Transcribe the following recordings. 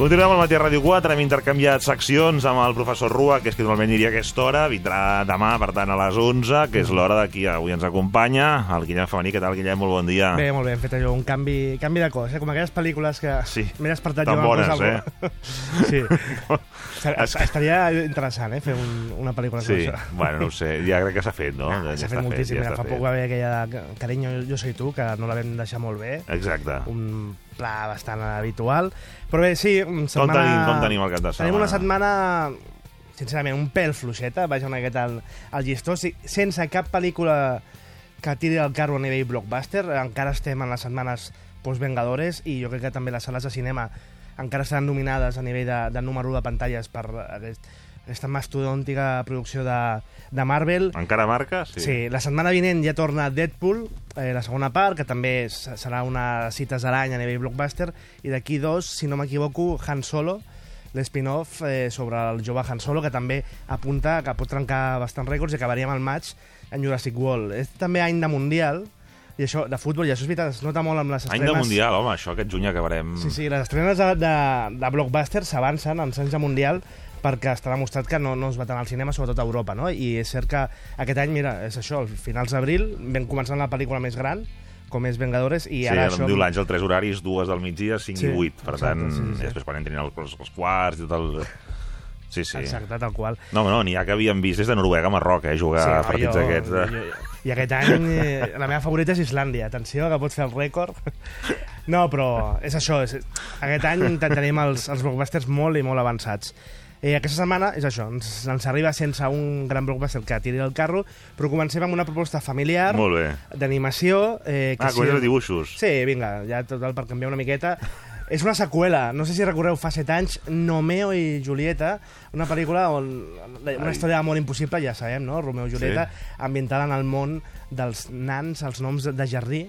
Continuem al matí a Ràdio 4, hem intercanviat seccions amb el professor Rua, que és que normalment iria a aquesta hora, vindrà demà, per tant, a les 11, que és l'hora de qui avui ens acompanya, el Guillem Femení. Què tal, Guillem? Molt bon dia. Bé, molt bé, hem fet allò, un canvi, canvi de cos, eh? com aquelles pel·lícules que Sí. m'he despertat Tan jo amb bones, al- Sí. Es- Estaria interessant, eh, fer un, una pel·lícula Sí, com això. bueno, no ho sé, ja crec que s'ha fet, no? Ah, Ja S'ha fet moltíssim. ja Mira, fa poc va haver aquella de Carinyo, jo soy tu, que no la vam deixar molt bé. Exacte. Un pla bastant habitual. Però bé, sí, Com setmana... tenim, com tenim el cap de setmana? Tenim una setmana, sincerament, un pèl fluixeta, vaja una miqueta al, al llistó, sí, sense cap pel·lícula que tiri el carro a nivell blockbuster. Encara estem en les setmanes post-Vengadores i jo crec que també les sales de cinema encara seran nominades a nivell de, de número de pantalles per aquest, aquesta mastodòntica producció de, de Marvel. Encara marca? Sí. Sí. la setmana vinent ja torna Deadpool, eh, la segona part, que també serà una cites a l'any a nivell blockbuster, i d'aquí dos, si no m'equivoco, Han Solo, l'spin-off eh, sobre el jove Han Solo, que també apunta que pot trencar bastants rècords i acabaríem al maig en Jurassic World. És també any de Mundial, i això, de futbol, i això és veritat, es nota molt amb les Any estrenes... de Mundial, home, això aquest juny acabarem... Sí, sí, les estrenes de, de, de blockbuster s'avancen en anys de Mundial perquè està demostrat que no, no es va tant al cinema, sobretot a Europa, no? I és cert que aquest any, mira, és això, als finals d'abril vam començar la pel·lícula més gran, com és Vengadores, i Sí, ara em això... diu l'Àngel, tres horaris, dues del migdia, cinc Sí, i vuit. Per exacte, tant, sí, sí, sí. després quan entrin els, els quarts i tot el... Sí, sí. Exacte, tal qual. No, no, n'hi ha que havíem vist des de Noruega a Marroc, eh, jugar a partits jo- aquests. De... jo- jo- I aquest any eh, la meva favorita és Islàndia. Atenció, que pot fer el rècord. No, però és això. És, aquest any te- tenim els, els blockbusters molt i molt avançats. Eh, aquesta setmana és això, ens, ens arriba sense un gran blockbuster que tiri el carro, però comencem amb una proposta familiar, d'animació... Eh, que Ah, comences a dibuixos. Sí, vinga, ja total per canviar una miqueta. És una seqüela, no sé si recordeu fa set anys, Nomeo i Julieta, una pel·lícula on una Ai. història d'amor impossible, ja sabem, no? Romeo i Julieta, ambientada en el món dels nans, els noms de jardí.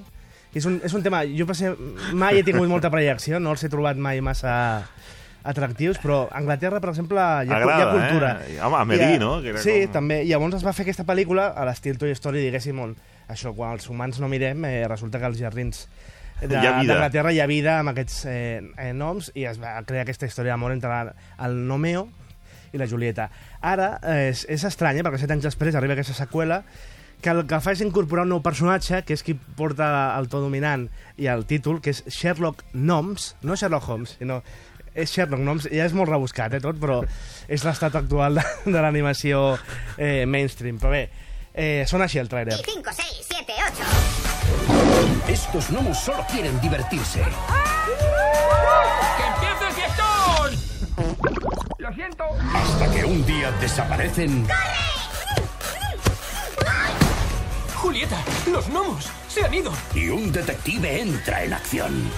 És un, és un tema, jo ser, mai he tingut molta prejecció, no els he trobat mai massa atractius, però a Anglaterra, per exemple, hi ha, Agrada, hi ha cultura. eh? Home, Amélie, Hi ha- no? Que era sí, com- també. I llavors es va fer aquesta pel·lícula a l'estil Toy Story, diguéssim, on això, quan els humans no mirem, eh, resulta que als jardins de- Hi d'Anglaterra hi ha vida amb aquests eh, eh, noms i es va crear aquesta història d'amor entre la- el Nomeo i la Julieta. Ara eh, és, és estrany, eh, perquè set anys després arriba aquesta seqüela que el que fa és incorporar un nou personatge, que és qui porta el to dominant i el títol, que és Sherlock Gnomes, no Sherlock Holmes, sinó és Sherlock Gnomes, ja és molt rebuscat, eh, tot, però és l'estat actual de, de l'animació eh, mainstream. Però bé, eh, sona així el trailer. 5, 6, 7, 8. Estos gnomos solo quieren divertirse. ¡Que empiece el fiestón! Lo siento. Hasta que un día desaparecen Julieta, los gnomos se han ido. y un detective entra en acción.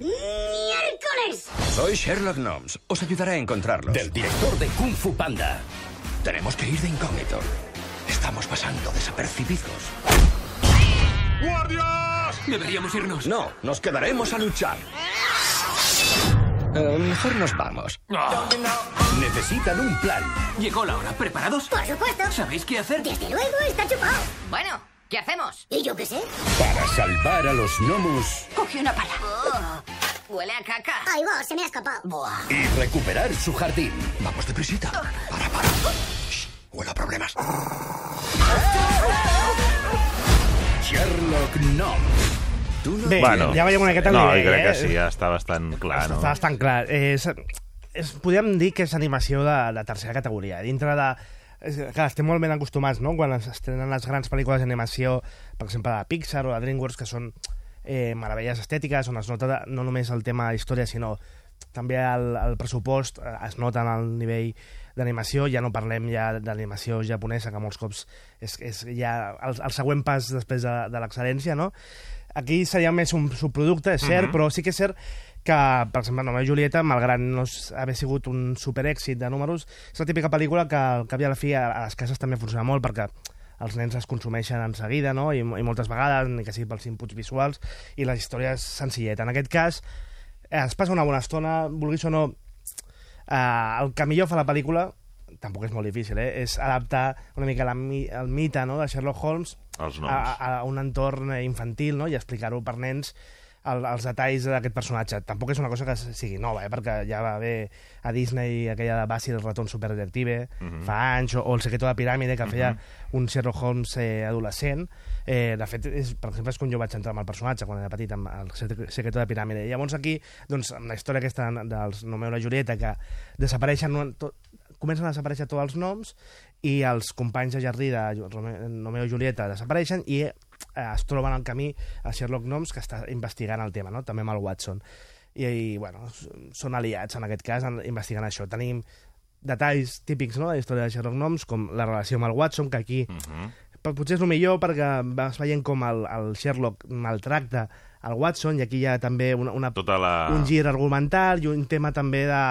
¡Miércoles! Soy Sherlock Gnomes. Os ayudaré a encontrarlos. Del director de Kung Fu Panda. Tenemos que ir de incógnito. Estamos pasando desapercibidos. Deberíamos irnos. No, nos quedaremos a luchar. Eh, mejor nos vamos. Ah, Necesitan un plan. llegó la hora. ¿Preparados? Por supuesto. ¿Sabéis qué hacer? Desde luego está chupado. Bueno, ¿qué hacemos? ¿Y yo qué sé? Para salvar a los gnomos Cogí una pala. Huele a caca. Ay, vos, se me ha escapado. Buah. y recuperar su jardín. Vamos deprisita. Para, para. Shh, Huele a problemas. Sherlock Gnomes. No... Bé, Bueno, ja veiem una miqueta No, nivell, crec eh? que sí, ja està bastant clar, no? Està bastant clar. Eh, és, és, podríem dir que és animació de, de tercera categoria. Dintre de... Clar, estem molt ben acostumats, no?, quan es estrenen les grans pel·lícules d'animació, per exemple, de Pixar o de DreamWorks, que són eh, meravelles estètiques, on es nota de, no només el tema de història, sinó també el, el pressupost eh, es nota en el nivell d'animació, ja no parlem ja d'animació japonesa, que molts cops és, és ja el, el següent pas després de, de l'excel·lència, no? Aquí seria més un subproducte, és cert, però sí que és cert que, per exemple, Només Julieta, malgrat no haver sigut un superèxit de números, és la típica pel·lícula que al cap i a la fi a, les cases també funciona molt perquè els nens es consumeixen en seguida, no? I, i moltes vegades, ni que sigui pels inputs visuals, i la història és senzilleta. En aquest cas, eh, es passa una bona estona, vulguis o no, eh, el que millor fa la pel·lícula tampoc és molt difícil, eh? És adaptar una mica la, el mite no? de Sherlock Holmes a, a un entorn infantil no? i explicar-ho per nens el, els detalls d'aquest personatge. Tampoc és una cosa que sigui nova, eh? perquè ja va haver a Disney aquella de Basil el ratón superdetective Mhm. fa anys, o, o el secreto de la piràmide que feia un Sherlock Holmes eh, adolescent. Eh, de fet, és, per exemple, és quan jo vaig entrar amb el personatge, quan era petit, amb el secre- secreto de la piràmide. Llavors aquí, doncs, amb la història aquesta dels Nomeo i la Julieta, que desapareixen, no- tot, comencen a desaparèixer tots els noms i els companys de jardí de Romeo i Julieta desapareixen i eh, es troben al camí a Sherlock Holmes que està investigant el tema, no? també amb el Watson. I, i bueno, són aliats en aquest cas en, investigant això. Tenim detalls típics no, de la història de Sherlock Holmes, com la relació amb el Watson, que aquí Mhm. però potser és el millor perquè vas veient com el, el Sherlock maltracta el Watson i aquí hi ha també una, una, Tota la... un gir argumental i un tema també de,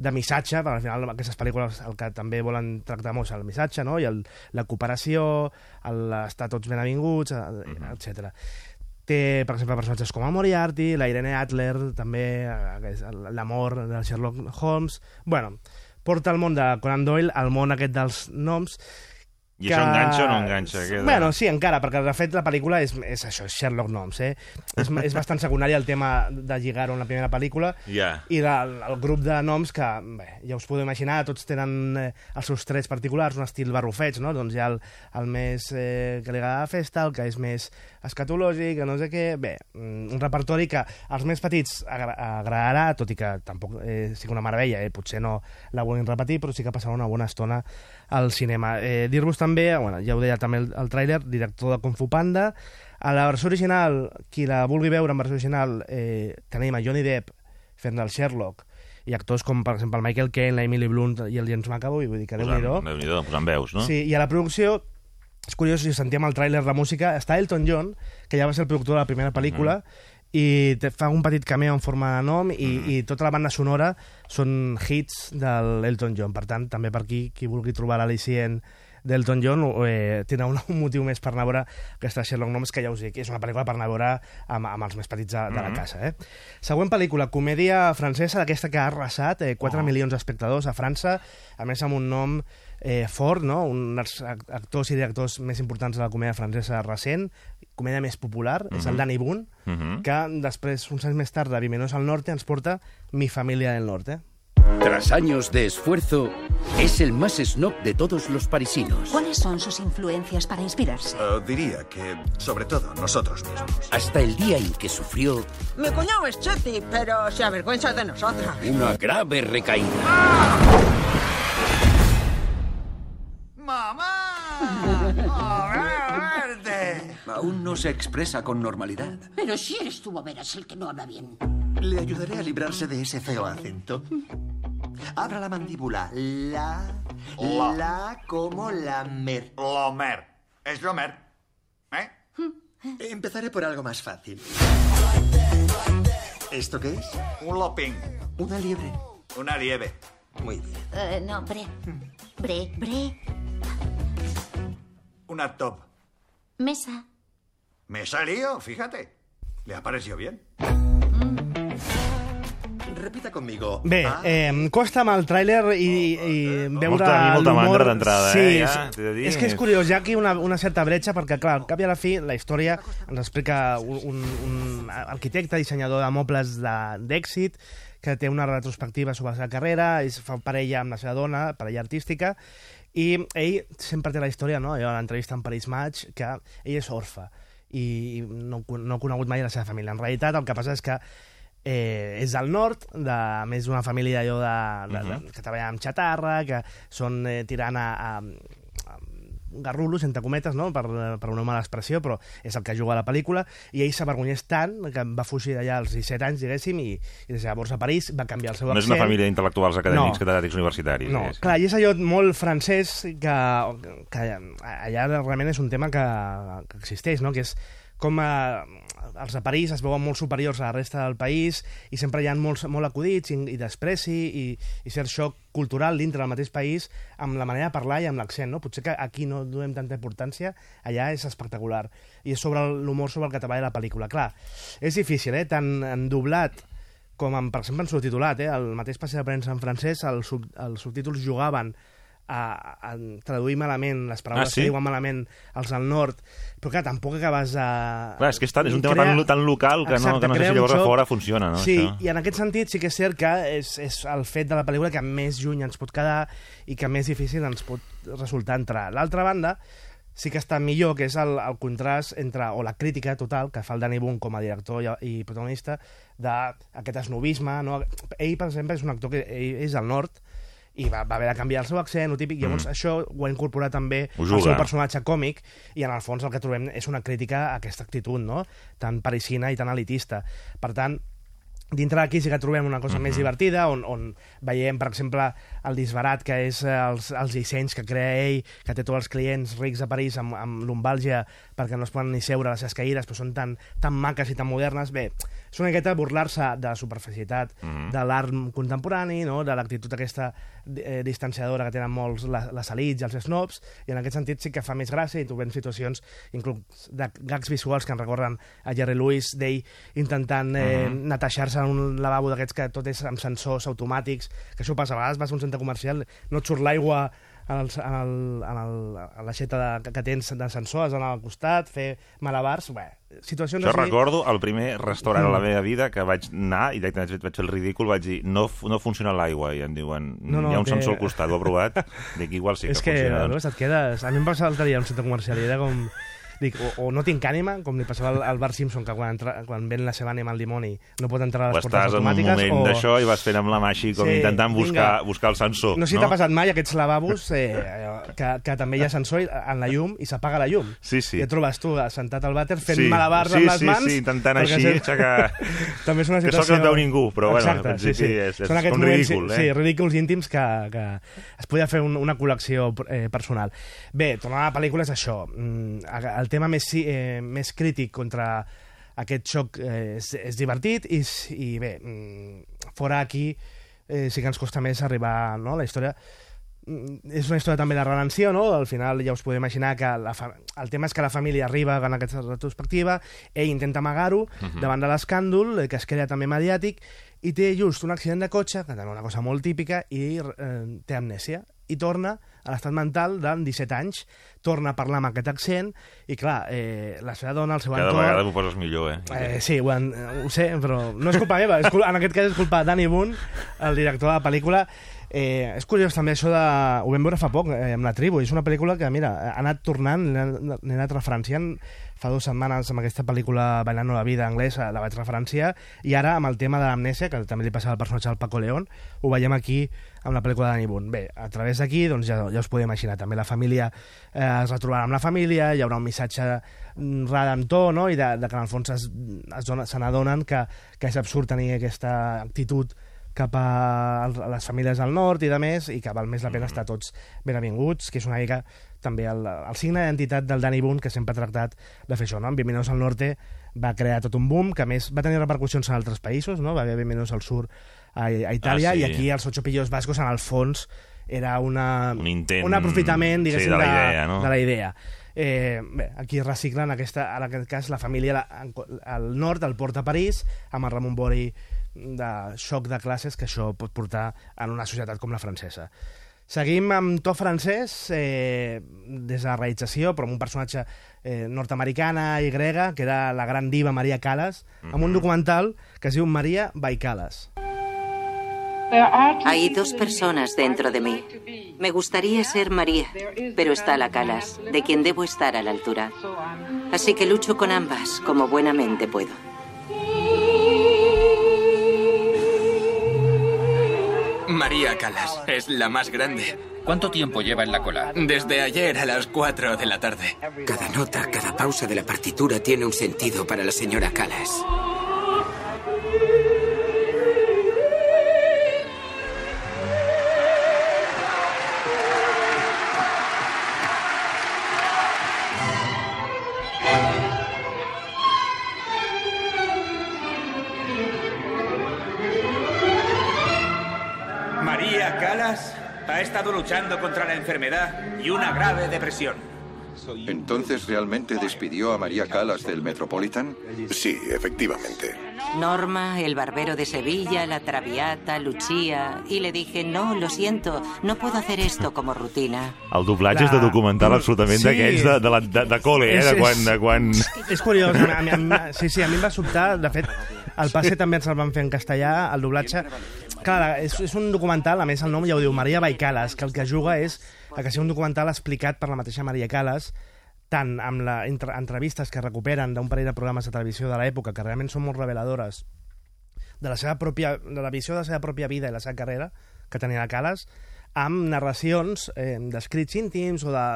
de missatge, perquè al final aquestes pel·lícules el que també volen tractar molt és el missatge, no? i el, la cooperació, el- estar tots ben avinguts, Mhm. etc. Té, per exemple, personatges com el Moriarty, la Irene Adler, també eh, l'amor de Sherlock Holmes... Bueno, porta el món de Conan Doyle al món aquest dels noms I això enganxa o no enganxa? Queda... Bueno, sí, encara, perquè de fet la pel·lícula és, és això, és Sherlock Holmes, eh? És, és bastant secundari el tema de lligar-ho en la primera pel·lícula Ja. i la, el grup de noms que, bé, ja us podeu imaginar, tots tenen eh, els seus trets particulars, un estil barrufeig, no? Doncs hi ha el, el més eh, que li agrada la festa, el que és més escatològic, que no sé què... Bé, mm, un repertori que als més petits agra agradarà, tot i que tampoc eh, sigui una meravella, eh? potser no la vulguin repetir, però sí que passarà una bona estona al cinema. Eh, Dir-vos també, bueno, ja ho deia també el, el tràiler, director de Kung Fu Panda, a la versió original, qui la vulgui veure en versió original, eh, tenim a Johnny Depp fent el Sherlock, i actors com, per exemple, el Michael Caine, la Emily Blunt i el James McAvoy, vull dir que déu-n'hi-do. Déu-n'hi-do, posant veus, no? Sí, i a la producció, és curiós, si sentíem el tràiler, la música, està Elton John, que ja va ser el productor de la primera pel·lícula, i te fa un petit cameo en forma de nom i, i tota la banda sonora són hits de l'Elton John. Per tant, també per aquí, qui vulgui trobar l'al·licient d'Elton John eh, tindrà un, un motiu més per anar a veure aquesta Sherlock Holmes, que ja us dic, és una pel·lícula per anar a veure amb, amb els més petits de, de la casa. Eh? Següent pel·lícula, comèdia francesa, d'aquesta que ha arrasat, eh, 4 Oh. milions d'espectadors a França, a més amb un nom eh, fort, no? un dels ac- actors i directors més importants de la comèdia francesa recent, comèdia més popular, és el Danny Boone, Mhm. que després, uns anys més tard, de Vimenos al Norte, ens porta Mi familia del Norte. Tras años de esfuerzo, es el más snob de todos los parisinos. ¿Cuáles son sus influencias para inspirarse? Eh, diría que, sobre todo, nosotros mismos. Hasta el día en que sufrió Mi cuñado es Chetty, pero se avergüenza de nosotros. una grave recaída. Aún no se expresa con normalidad. Pero si eres tú, Boberas, el que no habla bien. Le ayudaré a librarse de ese feo acento. Abra la mandíbula. La. La. La como lamer. Lomer. Es Lomer. ¿Eh? Empezaré por algo más fácil. ¿Esto qué es? Un loping. Una liebre. Una lieve. Muy bien. Eh, no, bre. Bre, bre. Una top. Mesa. Me salió, fíjate. Le ha parecido bien. Repita conmigo. Bé, Ah, eh, costa amb el tràiler i, i veure Molta- molta mandra d'entrada, sí, eh, ja, és- t'he de dir. És que és curiós, hi ha aquí una, una certa bretxa, perquè, clar, al cap i a la fi, la història ens explica un, un, un arquitecte, dissenyador de mobles de- d'èxit, que té una retrospectiva sobre la seva carrera, es fa parella amb la seva dona, parella artística, i ell sempre té la història, no? Jo a l'entrevista en Paris Match, que ell és orfe i no, no ha conegut mai la seva família. En realitat, el que passa és que eh, és del nord, de més d'una família allò de, de, de, que treballa amb xatarra, que són eh, tirant a, a garrulos, entre cometes, no? per, per una mala expressió, però és el que juga a la pel·lícula, i ell s'avergonyeix tant que va fugir d'allà als 17 anys, diguéssim, i, i des de llavors a París va canviar el seu No és accent. una família d'intel·lectuals acadèmics, No. catedràtics universitaris. No, és. clar, i és allò molt francès que, que allà realment és un tema que, que existeix, no? que és com eh, els de París es veuen molt superiors a la resta del país i sempre hi ha molts, molt acudits i, i despreci i, i cert xoc cultural dintre del mateix país amb la manera de parlar i amb l'accent. No? Potser que aquí no donem tanta importància, allà és espectacular. I és sobre l'humor sobre el que treballa la pel·lícula. Clar, és difícil, eh? tant en doblat com en, per exemple en subtitulat, eh? el mateix passeig de premsa en francès, els, sub, els subtítols jugaven a, a traduir malament les paraules Ah, sí? que diuen malament els del nord, però clar, tampoc acabes a... Clar, és que és, tan, és un tema tan, tan local que no, que no sé si llavors a xoc. fora funciona, no? Sí, això? i en aquest sentit sí que és cert que és, és el fet de la pel·lícula que més lluny ens pot quedar i que més difícil ens pot resultar entrar. L'altra banda, sí que està millor, que és el, el contrast entre, o la crítica total que fa el Danny Boone com a director i, i protagonista d'aquest esnovisme. No? Ell, per exemple, és un actor que ell és del nord, i va, va haver de canviar el seu accent, o típic, i llavors Mm. això ho ha incorporat també al seu personatge còmic, i en el fons el que trobem és una crítica a aquesta actitud, no?, tan parisina i tan elitista. Per tant, dintre d'aquí sí que trobem una cosa més divertida, on, on veiem, per exemple, el disbarat que és els, els dissenys que crea ell, que té tots els clients rics de París amb, amb lumbàlgia perquè no es poden ni seure a les escaïres, però són tan, tan maques i tan modernes. Bé, és una miqueta burlar-se de la superficialitat Mhm. de l'art contemporani, no? de l'actitud aquesta eh, distanciadora que tenen molts les, les elites i els snobs, i en aquest sentit sí que fa més gràcia i trobem situacions inclús de gags visuals que en recorden a Jerry Lewis d'ell intentant eh, Mhm. netejar-se en un lavabo d'aquests que tot és amb sensors automàtics, que això passa, a vegades vas a un centre comercial, no et surt l'aigua en, el, en, el, en, el, a l'aixeta de, que tens de sensors al costat, fer malabars, bé, situacions Jo així... recordo el primer restaurant Mm. a la meva vida que vaig anar i directament vaig fer el ridícul, vaig dir, no, no funciona l'aigua, i em diuen, No, no, hi ha un que- sensor al costat, ho he provat, dic, igual sí que, és que, funciona. veus, et quedes... A mi em passa l'altre dia a un centre comercial i era com... Dic, o, o no tinc ànima, com li passava al, al Bar Simpson, que quan, entra, quan ven la seva ànima al dimoni no pot entrar a O les portes estàs en un automàtiques, moment o... d'això i vas fent amb la mà així, com Sí, intentant buscar, vinga. buscar el sensor. No sé si t'ha passat mai aquests lavabos eh, que, que també hi ha sensor en la llum i s'apaga la llum. Sí, sí. I et trobes tu sentat al vàter fent Sí, malabars sí, amb les sí, mans. sí, intentant perquè així, sempre- aixecar- també és una situació... que no et veu ningú, però bueno, Exacte, en principi és- és Són moments, ridícul, eh? Sí, ridículs íntims que, que es podia fer un, una col·lecció eh, personal. Bé, tornant a la pel·lícula és això. Mm, El tema més, eh, més crític contra aquest xoc eh, és, és divertit i, i bé, mm, fora aquí eh, sí que ens costa més arribar no? la història Mm, és una història també de redenció, no? Al final ja us podeu imaginar que la fa... el tema és que la família arriba en aquesta retrospectiva, ell intenta amagar-ho Mhm. davant de l'escàndol, eh, que es crea també mediàtic, i té just un accident de cotxe, que també una cosa molt típica, i eh, té amnèsia. I torna a l'estat mental de 17 anys, torna a parlar amb aquest accent, i clar, eh, la seva dona, el seu Cada entorn... vegada m'ho poses millor, eh? Eh, sí, ho, en, ho sé, però no és culpa meva. És culpa, en aquest cas és culpa de Danny Boone, el director de la pel·lícula. Eh, és curiós també això de... Ho vam veure fa poc, eh, amb la tribu. És una pel·lícula que, mira, ha anat tornant, l'he anat referenciant fa dues setmanes amb aquesta pel·lícula Bailando la vida anglesa, la vaig referenciar, i ara amb el tema de l'amnèsia, que també li passa al personatge del Paco León, ho veiem aquí amb la pel·lícula de Danny Boone. Bé, a través d'aquí, doncs ja, ja us podeu imaginar, també la família eh, es retrobarà amb la família, hi haurà un missatge mm, redemptor, no?, i de, de que en el fons se que, que és absurd tenir aquesta actitud cap a, les famílies del nord i de més, i que val més la pena estar tots ben avinguts, que és una mica també el, el signe d'identitat del Danny Boone, que sempre ha tractat de fer això, no? En Bienvenidos al Norte va crear tot un boom, que més va tenir repercussions en altres països, no? Va haver Bienvenidos al Sur a, a Itàlia, Ah, sí. i aquí els Ocho Pillos Vascos, en el fons, era una, Un intent, un aprofitament, sí, diguéssim, de la idea, no? de la idea. Eh, bé, aquí reciclen aquesta, en aquest cas la família la- al nord el porta a París amb el Ramon Bori de xoc de classes que això pot portar en una societat com la francesa. Seguim amb to francès eh, des de la realització, però amb un personatge eh, nord-americana i grega, que era la gran diva Maria Callas, amb un documental que es diu Maria by Callas. Hay dos personas dentro de mí. Me gustaría ser María, pero está la Calas, de quien debo estar a la altura. Así que lucho con ambas como buenamente puedo. María Calas es la más grande. ¿Cuánto tiempo lleva en la cola? Desde ayer a las 4 de la tarde. Cada nota, cada pausa de la partitura tiene un sentido para la señora Calas. Estado luchando contra la enfermedad y una grave depresión. ¿Entonces realmente despidió a María Calas del Metropolitan? Sí, efectivamente. Norma, el barbero de Sevilla, la Traviata, Lucía... Y le dije, no, lo siento, no puedo hacer esto como rutina. El doblatge és de documental absolutament Sí. d'aquests de, de, la- de, de col·le, eh? De quan... De quan... És curiós, a mi, a mi, sí, sí, a mi em va sobtar, de fet, el passe també ens el van fer en castellà, el doblatge... Clar, és, és un documental, a més el nom ja ho diu, Maria Baicalas, que el que juga és a que sigui un documental explicat per la mateixa Maria Calas, tant amb la, entre, entrevistes que recuperen d'un parell de programes de televisió de l'època, que realment són molt reveladores, de la seva pròpia, de la visió de la seva pròpia vida i la seva carrera que tenia la Calas, amb narracions eh, d'escrits íntims o de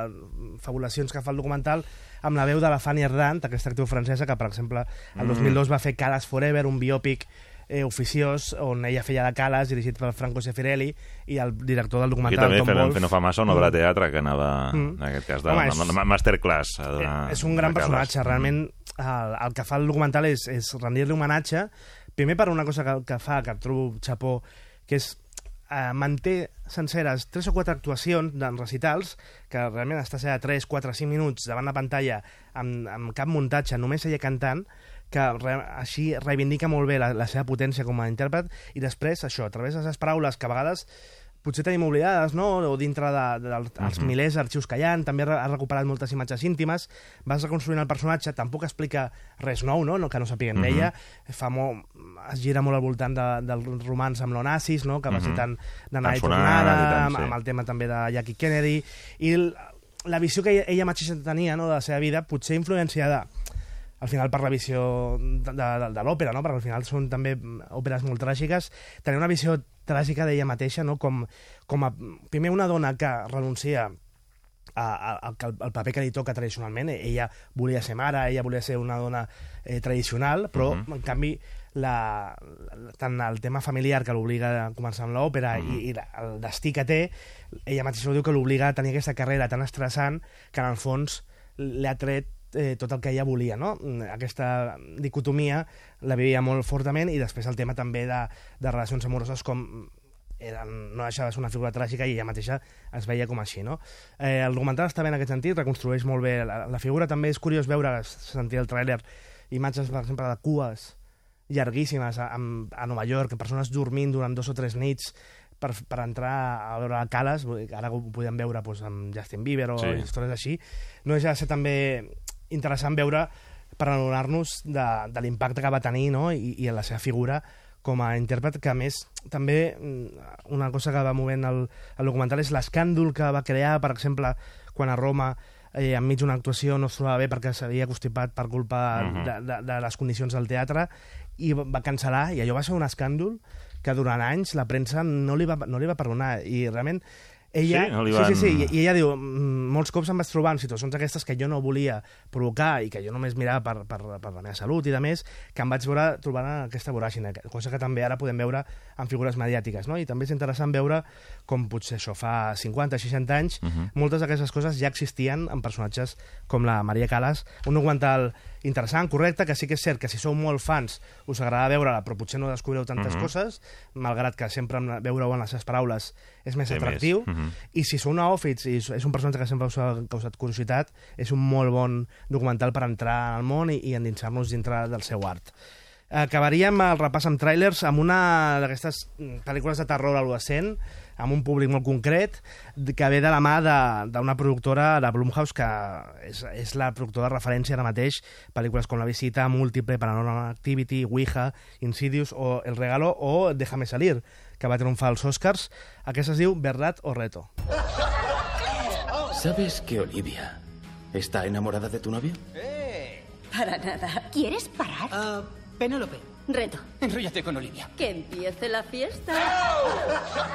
fabulacions que fa el documental amb la veu de la Fanny Ardant, aquesta actriu francesa que, per exemple, el Mm. 2002 va fer Calas Forever, un biòpic eh, oficiós on ella feia de Calas, dirigit per Franco Sefirelli, i el director del Aquí documental, també Tom Wolfe. fent no fa massa una obra de teatre que anava, Mm. en aquest cas, de Home, és- és, masterclass. A donar, Eh, és un gran de Calas. personatge, realment el, el que fa el documental és, és rendir-li homenatge, primer per una cosa que, que fa, que trobo xapó, que és eh, manté senceres tres o quatre actuacions en recitals, que realment està a 3, 4, 5 minuts davant la pantalla amb, amb cap muntatge, només ella cantant, que re, així reivindica molt bé la, la seva potència com a intèrpret, i després això, a través de les paraules que a vegades potser tenim oblidades, no? o dintre de, de, dels uh Mhm. milers d'arxius que hi ha, també ha recuperat moltes imatges íntimes, vas reconstruint el personatge, tampoc explica res nou, no? no que no sapiguem Mhm. d'ella, fa molt, es gira molt al voltant de, del romans amb l'Onassis, no? que va ser Mhm. tan d'anar i tornada, tant, amb, sí. amb el tema també de Jackie Kennedy, i la visió que ella, ella mateixa tenia no? de la seva vida, potser influenciada al final per la visió de, de, de l'òpera, no? perquè al final són també òperes molt tràgiques, tenia una visió tràgica d'ella mateixa, no? com, com a, primer una dona que renuncia al, al paper que li toca tradicionalment. Ella volia ser mare, ella volia ser una dona eh, tradicional, però, uh Mhm. -huh. en canvi, la, la, tant el tema familiar que l'obliga a començar amb l'òpera uh Mhm. -huh. i, i la, el destí que té, ella mateixa ho diu que l'obliga a tenir aquesta carrera tan estressant que, en el fons, li ha tret eh, tot el que ella volia, no? Aquesta dicotomia la vivia molt fortament i després el tema també de, de relacions amoroses com era, no deixava de ser una figura tràgica i ella mateixa es veia com així, no? Eh, el documental està bé en aquest sentit, reconstrueix molt bé la, la figura, també és curiós veure, sentir el tràiler, imatges, per exemple, de cues llarguíssimes a, a, a Nova York, persones dormint durant dos o tres nits per, per entrar a veure que ara ho podem veure doncs, amb Justin Bieber o Sí. històries així, no deixa de ser també interessant veure per adonar-nos de, de l'impacte que va tenir no? I, i la seva figura com a intèrpret, que a més també mm, una cosa que va movent el, el documental és l'escàndol que va crear, per exemple, quan a Roma eh, enmig d'una actuació no es trobava bé perquè s'havia constipat per culpa uh Mhm. -huh. de, de, de les condicions del teatre i va va cancel·lar, i allò va ser un escàndol que durant anys la premsa no li va, no li va perdonar, i realment ella... Sí? No li sí, van- sí, sí, i, i ella diu, "Mm, molts cops em vaig trobar en situacions aquestes que jo no volia provocar i que jo només mirava per, per, per la meva salut i de més, que em vaig veure trobant en aquesta voràgine, cosa que també ara podem veure en figures mediàtiques, no? I també és interessant veure com potser això fa 50, 60 anys, Mhm. moltes d'aquestes coses ja existien en personatges com la Maria Calas, un documental interessant, correcte, que sí que és cert que si sou molt fans us agrada veure-la, però potser no descobrireu tantes Mhm. coses, malgrat que sempre veure-ho en les seves paraules és més Sí, més. atractiu, Mhm. i si sou neòfits i és un personatge que sempre us ha causat curiositat, és un molt bon documental per entrar al món i, i endinsar-nos dintre del seu art. Acabaríem el repàs amb trailers amb una d'aquestes mm, pel·lícules de terror adolescent, amb un públic molt concret, que ve de la mà de- d'una productora de Blumhouse, que és, és la productora de referència ara mateix, pel·lícules com La visita, Múltiple, Paranormal Activity, Ouija, Insidious o El regalo o Déjame salir, que va triomfar als Oscars. Aquesta es diu Verdad o Reto. ¿Sabes que Olivia está enamorada de tu novio? Para nada. ¿Quieres parar? Ah, Penélope. Reto. Enróllate con Olivia. Que empiece la fiesta.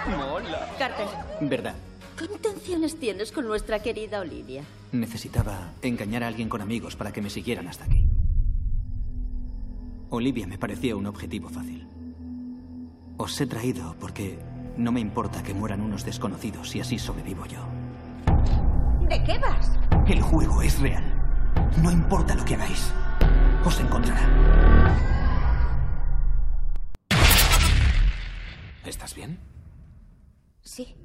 Mola. Carter, ¿Verdad? ¿qué intenciones tienes con nuestra querida Olivia? Necesitaba engañar a alguien con amigos para que me siguieran hasta aquí. Olivia me parecía un objetivo fácil. Os he traído porque no me importa que mueran unos desconocidos y así sobrevivo yo. ¿De qué vas? El juego es real. No importa lo que hagáis. Os encontrará. ¿Estás bien? Sí.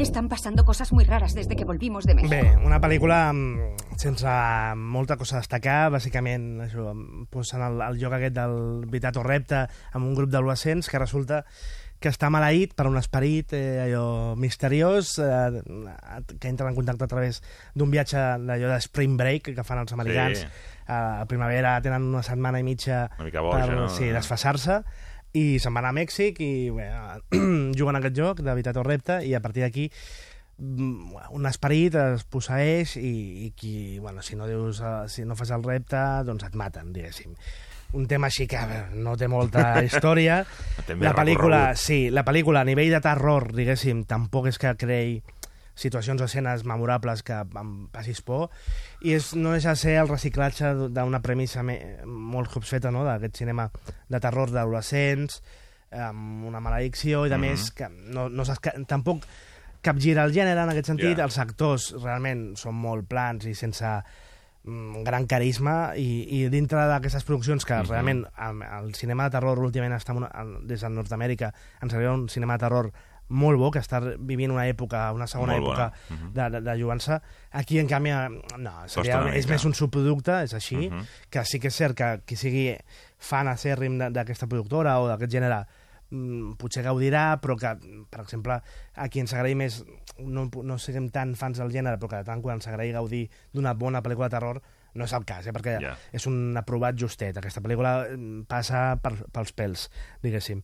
Están pasando cosas muy raras desde que volvimos de México. Bé, una pel·lícula mm, sense molta cosa a destacar, bàsicament això, posant el, el joc aquest del veritat o repte amb un grup d'adolescents que resulta que està maleït per un esperit eh, allò misteriós eh, que entra en contacte a través d'un viatge d'allò de spring break que fan els americans. Sí. Eh, a primavera tenen una setmana i mitja boja, per no? sí, desfassar-se i se'n van a Mèxic i bé, juguen a aquest joc de veritat o repte i a partir d'aquí mm, un esperit es posseeix i, i qui, bueno, si no, dius, eh, si no fas el repte, doncs et maten, diguéssim. Un tema així que a veure, no té molta història. La pel·lícula, recorregut. sí, la pel·lícula a nivell de terror, diguéssim, tampoc és que creï situacions o escenes memorables que em passis por i és, no deixa de ser el reciclatge d'una premissa me, molt cops feta no? d'aquest cinema de terror d'adolescents amb una maledicció i de Mhm. més que no, no saps que, tampoc capgira el gènere en aquest sentit Ja. els actors realment són molt plans i sense mm, gran carisma i, i dintre d'aquestes produccions que Mhm. realment am- el cinema de terror últimament està una, des de Nord-Amèrica ens arriba un cinema de terror molt bo, que està vivint una època, una segona Molt època Mhm. de, de, de lluança. Aquí, en canvi, eh, no, seria, és més un subproducte, és així, Mhm. que sí que és cert que qui sigui fan acèrrim d'aquesta productora o d'aquest gènere mm, potser gaudirà, però que, per exemple, a qui ens agradi més, no, no siguem tan fans del gènere, però que de tant quan ens agradi gaudir d'una bona pel·lícula de terror, no és el cas, eh? perquè Ja. és un aprovat justet. Aquesta pel·lícula mm, passa per, pels pèls, diguéssim.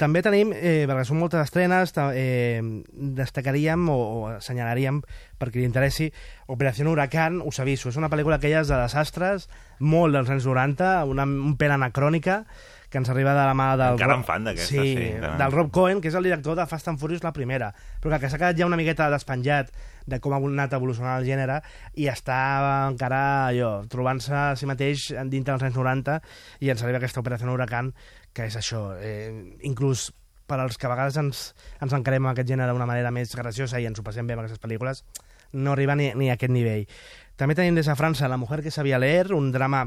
També tenim, eh, perquè són moltes estrenes, eh, destacaríem o, o assenyalaríem, per qui li interessi, Operació Huracán, us aviso, és una pel·lícula aquelles de desastres, molt dels anys 90, una, un pèl anacrònica, que ens arriba de la mà del... Encara en fan d'aquestes, sí, sí, del Rob Cohen, que és el director de Fast and Furious la primera, però que, que s'ha quedat ja una miqueta despenjat de com ha anat evolucionant el gènere i està encara allò, trobant-se a si mateix dintre dels anys 90 i ens arriba aquesta operació Huracán que és això, eh, inclús per als que a vegades ens, ens encarem amb aquest gènere d'una manera més graciosa i ens ho passem bé amb aquestes pel·lícules, no arriba ni, ni a aquest nivell. També tenim des de França La mujer que sabia leer, un drama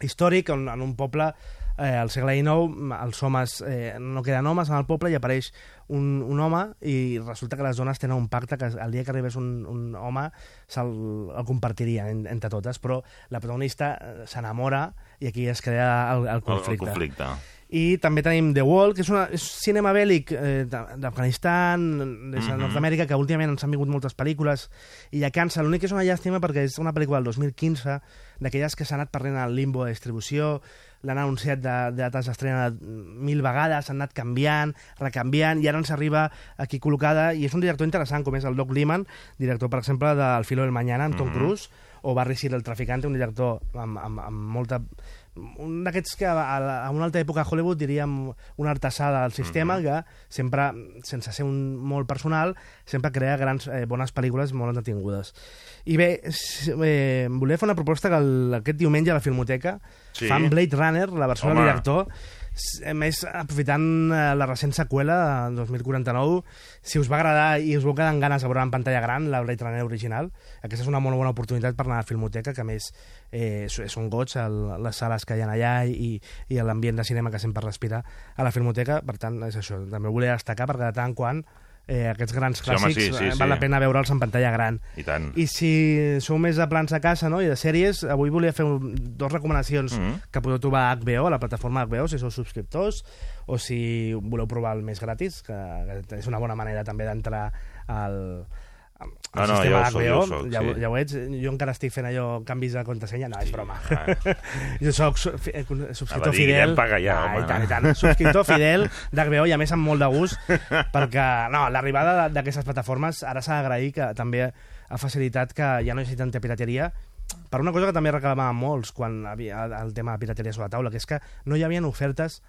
històric on, en un poble eh, al segle XIX els homes eh, no queden homes en el poble i apareix un, un home i resulta que les dones tenen un pacte que el dia que arribés un, un home se'l el compartirien en, entre totes, però la protagonista eh, s'enamora i aquí es crea el, el El, el conflicte. conflicte. I també tenim The Wall, que és, una, és cinema bèl·lic eh, d'A- d'Afganistan, de Mhm. Nord-Amèrica, que últimament ens han vingut moltes pel·lícules i ja cansa. L'únic que és una llàstima perquè és una pel·lícula del 2015, d'aquelles que s'ha anat perdent al limbo de distribució, l'han anunciat de, de dates d'estrena mil vegades, han anat canviant, recanviant, i ara ens arriba aquí col·locada, i és un director interessant, com és el Doc Liman, director, per exemple, de El filo del mañana, amb Tom Mhm. Cruise, o Barry Seal, el traficante, un director amb, amb, amb molta un d'aquests que a, una altra època a Hollywood diríem una artesà del sistema Mhm. que sempre, sense ser un molt personal, sempre crea grans, eh, bones pel·lícules molt entretingudes. I bé, eh, volia fer una proposta que el, aquest diumenge a la Filmoteca Sí. fan Blade Runner, la versió Home. del director, a més, aprofitant eh, la recent seqüela, en 2049, si us va agradar i us vau quedar amb ganes de veure en pantalla gran la Blade Runner original, aquesta és una molt bona oportunitat per anar a la Filmoteca, que a més eh, un goig el, les sales que hi ha allà i, i l'ambient de cinema que sempre respira a la Filmoteca, per tant, és això, també ho volia destacar perquè de tant en quant eh, aquests grans Sí, home, clàssics sí, sí, eh, sí. val la pena veure'ls en pantalla gran. I tant. I si sou més de plans de casa no? i de sèries, avui volia fer un, dos recomanacions mm. -hmm. que podeu trobar a HBO, a la plataforma HBO, si sou subscriptors, o si voleu provar el més gratis, que, que és una bona manera també d'entrar al, al No, no, sistema ja ho ja ho soc, ja, ho- sí. ja ho ets. Jo encara estic fent allò, canvis de contrasenya. No, és broma. Ah. jo soc su- fi- eh, subscriptor fidel. Paga ja, ah, home. i tant, i tant. Subscriptor fidel d'HBO i a més amb molt de gust, perquè no, l'arribada d'aquestes plataformes ara s'ha d'agrair que també ha facilitat que ja no hi hagi tanta pirateria per una cosa que també reclamaven molts quan havia el tema de pirateria sobre la taula, que és que no hi havia ofertes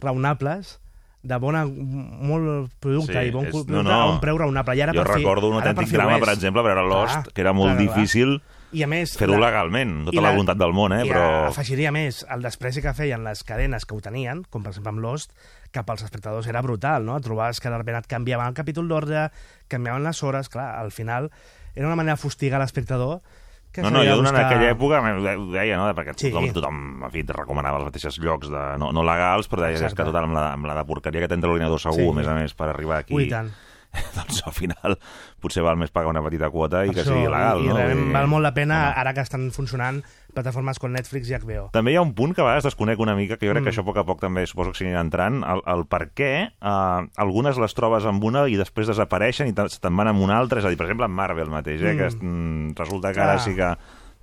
raonables de bona, molt producte Sí, i bon és- producte no, no. a un preu raonable. I ara Jo per fi, recordo un ara per autèntic fi drama, per exemple, veure Lost, Clar, que era molt clar, difícil I a més... fer-ho la- legalment, tota la voluntat del món, eh? I Però... afegiria més, el despreci que feien les cadenes que ho tenien, com per exemple amb Lost, cap als espectadors era brutal, no? Trobaves que de repente et canviaven el capítol d'ordre, canviaven les hores, clar, al final era una manera de fustigar l'espectador que No, no, jo durant buscar- aquella època ho deia, no? perquè Sí. tothom, tothom en fi, recomanava els mateixos llocs de, no, no legals, però deies és Exacte. que total, amb la, amb la de porqueria que de l'ordinador segur, Sí. a més a més, per arribar aquí. Ui, tant. doncs al final potser val més pagar una petita quota i que Això, sigui legal, i, no? I val molt la pena, ara que estan funcionant plataformes com Netflix i HBO. També hi ha un punt que a vegades desconec una mica, que jo crec que Mm. això a poc a poc també suposo que s'anirà entrant, el, el per què eh, algunes les trobes amb una i després desapareixen i te- te'n van amb una altra, és a dir, per exemple, en Marvel mateix, eh, Mm. que es- mm, resulta que Clar. ara sí que,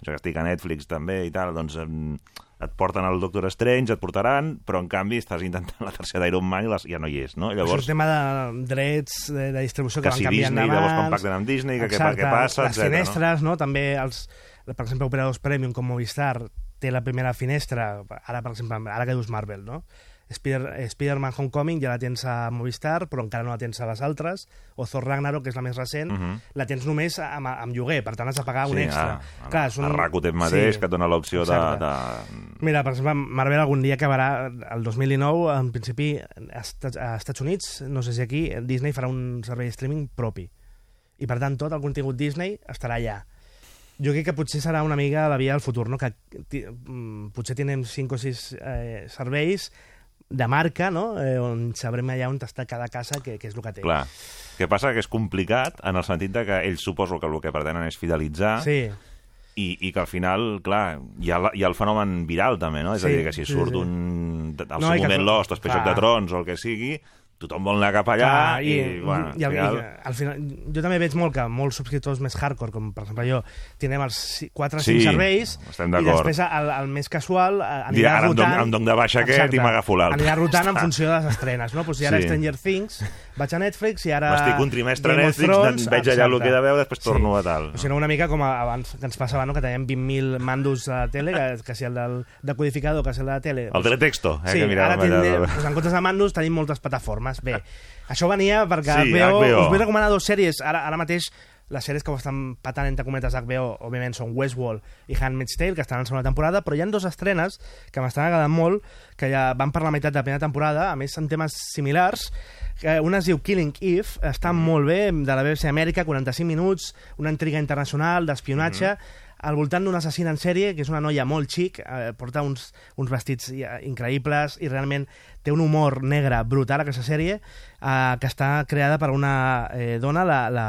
jo que estic a Netflix també i tal, doncs mm, et porten el Doctor Strange, et portaran, però en canvi estàs intentant la tercera d'Iron Man i les, ja no hi és, no? Això és Llavors, tema de drets de, de distribució que, Que van si canviant Disney, llavors quan d'abans. pacten amb Disney, que què- Exacte, què passa, Les etcètera, no? finestres, no? També els, per exemple, operadors premium com Movistar té la primera finestra, ara, per exemple, ara que dius Marvel, no? Spider- Spider-Man Homecoming ja la tens a Movistar, però encara no la tens a les altres, o Thor Ragnarok, que és la més recent, Mhm. la tens només amb, amb lloguer, per tant has de pagar un Sí, extra. a- Clar, a Rakuten mateix, que et dona l'opció de- de- Mira, per exemple, Marvel algun dia acabarà, el 2019, en principi, a Estats, a Estats Units, no sé si aquí, Disney farà un servei de streaming propi. I, per tant, tot el contingut Disney estarà allà. Jo crec que potser serà una mica la via del futur, no? que mm, potser tindrem 5 o 6 eh, serveis de marca, no? eh, on sabrem allà on està cada casa, que, que és el que té. Clar. Que passa que és complicat en el sentit de que ells suposo que el que pretenen és fidelitzar Sí. i, i que al final, clar, hi ha, la- hi ha el fenomen viral també, no? És a Sí, dir, que si sí, surt sí. un... al No, seu que- moment Lost, o Espeix clar. de Trons o el que sigui, tothom vol anar cap allà Clar, i, i, bueno, i, al al, final... i al final, jo també veig molt que molts subscriptors més hardcore, com per exemple jo, tindrem els 4 o 5 Sí, serveis i després el, el més casual eh, anirà Dirà, ara rotant... dono- em dono de baixa aquest Exacte. i m'agafo l'altre. Anirà rotant en funció de les estrenes, no? Pues si ara Sí. Stranger Things, vaig a Netflix i ara... M'estic un trimestre a Netflix, Thrones, veig allà el exacte. que he de veure, després torno a tal. O sigui, una mica com abans que ens passava, no? que teníem 20.000 mandos a la tele, que, que si el del decodificador, que si el de la tele... El teletexto, eh, sí, que miràvem ara tindrem, allà. doncs en comptes de mandos tenim moltes plataformes. Bé, això venia perquè Sí, HBO, HBO. us vull recomanar dues sèries. Ara, ara mateix les sèries que ho estan patant entre cometes HBO, òbviament, són Westworld i Handmaid's Tale, que estan en segona temporada, però hi ha dues estrenes que m'estan agradant molt, que ja van per la meitat de la primera temporada, a més en temes similars, que una es diu Killing Eve, està molt bé, de la BBC Amèrica, 45 minuts, una intriga internacional d'espionatge, al voltant d'una assassina en sèrie, que és una noia molt xic, eh, porta uns, uns vestits increïbles i realment té un humor negre brutal, aquesta sèrie, eh, que està creada per una eh, dona, la, la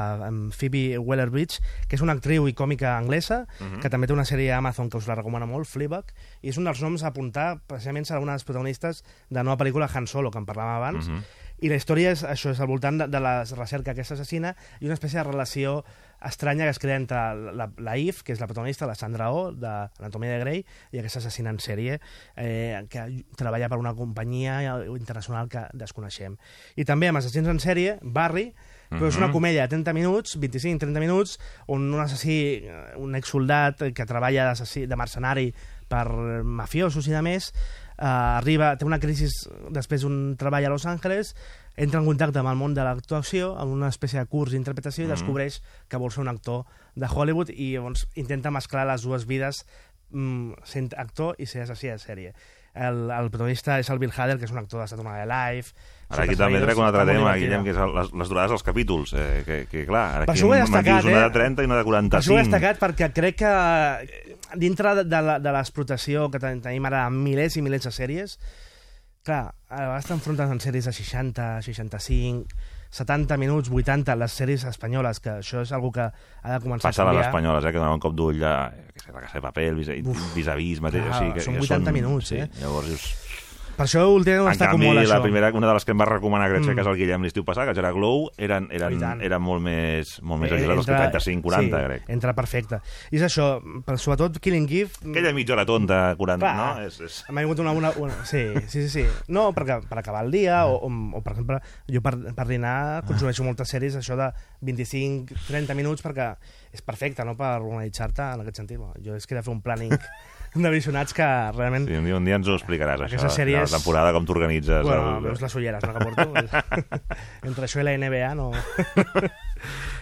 Phoebe Waller-Bridge, que és una actriu i còmica anglesa, Mhm. que també té una sèrie a Amazon que us la recomana molt, Fleabag, i és un dels noms a apuntar, precisament serà una de les protagonistes de la nova pel·lícula Han Solo, que en parlàvem abans, Mhm. i la història és això, és al voltant de, de la recerca d'aquesta assassina i una espècie de relació estranya que es crea entre la, la Eve, que és la protagonista, la Sandra Oh, d'Anatomia de Grey, i aquesta assassina en sèrie eh, que treballa per una companyia internacional que desconeixem. I també amb assassins en sèrie, Barry, però és una Mhm. comèdia de 30 minuts, 25-30 minuts, on un assassí, un exsoldat que treballa de mercenari per mafiosos i de més, eh, arriba, té una crisi després d'un treball a Los Angeles, entra en contacte amb el món de l'actuació, amb una espècie de curs d'interpretació i Mhm. descobreix que vol ser un actor de Hollywood i llavors intenta mesclar les dues vides mm, sent actor i ser assassí de sèrie. El, el protagonista és el Bill Hader, que és un actor de Saturday Night Live. Ara aquí també trec un altre tema. Guillem, que és les, les durades dels capítols, eh, que, que clar, ara Per aquí me'n destacat, una eh? de 30 i una de Per això ho he 45. destacat perquè crec que dintre de, de, l'explotació que ten- tenim ara amb milers i milers de sèries, clar, a vegades t'enfrontes amb sèries de 60, 65, 70 minuts, 80, les sèries espanyoles, que això és algo que ha de començar Passa a a les canviar. espanyoles, eh, que donen un cop d'ull a que sé, la Casa de Paper, el vis, vis a vis mateix. clar, o sigui, que, són que 80 minuts, sí, eh? Llavors dius... Per això últimament destaco canvi, molt, la això. primera, una de les que em va recomanar crec Mm. que és el Guillem l'estiu passat, que era Glow, eren, eren, eren molt més, molt més Eh, agilats que 35-40, sí, crec. Entra perfecte. I és això, per, sobretot Killing Eve... Aquella mitja hora tonta, 40, Clar, no? És, és... M'ha vingut una, una, una... Sí, sí, sí, sí. No, perquè per acabar el dia, o, o, o per exemple, jo per, per dinar consumeixo moltes sèries, això de 25-30 minuts, perquè és perfecte, no?, per organitzar-te en aquest sentit. Jo és que he de fer un planning de visionats que realment... Sí, un, dia, un dia ens ho explicaràs, això, Aquestes a final sèries- de temporada, com t'organitzes. Bueno, el... veus les ulleres, no, que porto? Entre això i la NBA, no...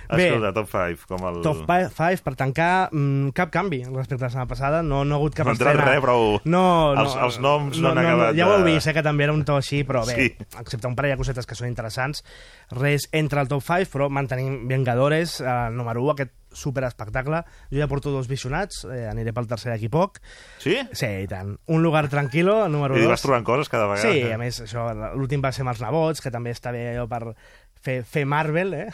Escolta, top 5, com el... Top 5 per tancar mm, cap canvi respecte a la setmana passada no, no ha hagut cap No estrena res, prou. no, no, Els- els noms no han acabat ja ho heu vist, eh, que també era un to així però bé, Sí. excepte un parell de cosetes que són interessants res entre el top 5 però mantenim Vengadores eh, número 1, aquest super espectacle jo ja porto dos visionats, eh, aniré pel tercer d'aquí poc Sí? Sí, i tant. Un lugar tranquilo, número I 2. vas trobant coses cada vegada. Sí, a més, això, l'últim va ser amb els nebots, que també està bé allò per fer, fer Marvel, eh?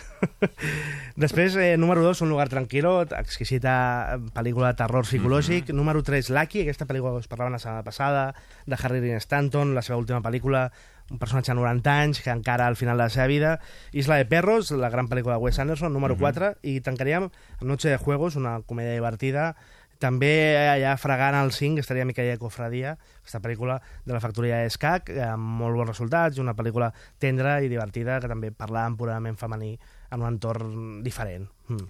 Després, eh, número 2, Un lugar tranquilo, exquisita pel·lícula de terror psicològic. Mm -hmm. Número 3, Lucky, aquesta pel·lícula que us parlaven la setmana passada, de Harry Dean Stanton, la seva última pel·lícula, un personatge de 90 anys que encara al final de la seva vida. Isla de Perros, la gran pel·lícula de Wes Anderson, número mm -hmm. 4, i tancaríem Noche de Juegos, una comèdia divertida, també allà fregant el 5 estaria Miquella Cofradia, aquesta pel·lícula de la factoria d'Escac, amb molt bons resultats, una pel·lícula tendra i divertida que també parlava purament femení en un entorn diferent. Mm.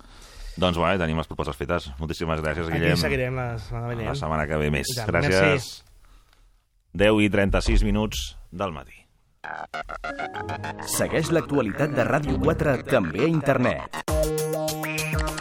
Doncs bé, tenim les propostes fetes. Moltíssimes gràcies, Guillem. Aquí seguirem la setmana vinent. La setmana que ve més. Ja, gràcies. Merci. 10 i 36 minuts del matí. Segueix l'actualitat de Ràdio 4 també a internet.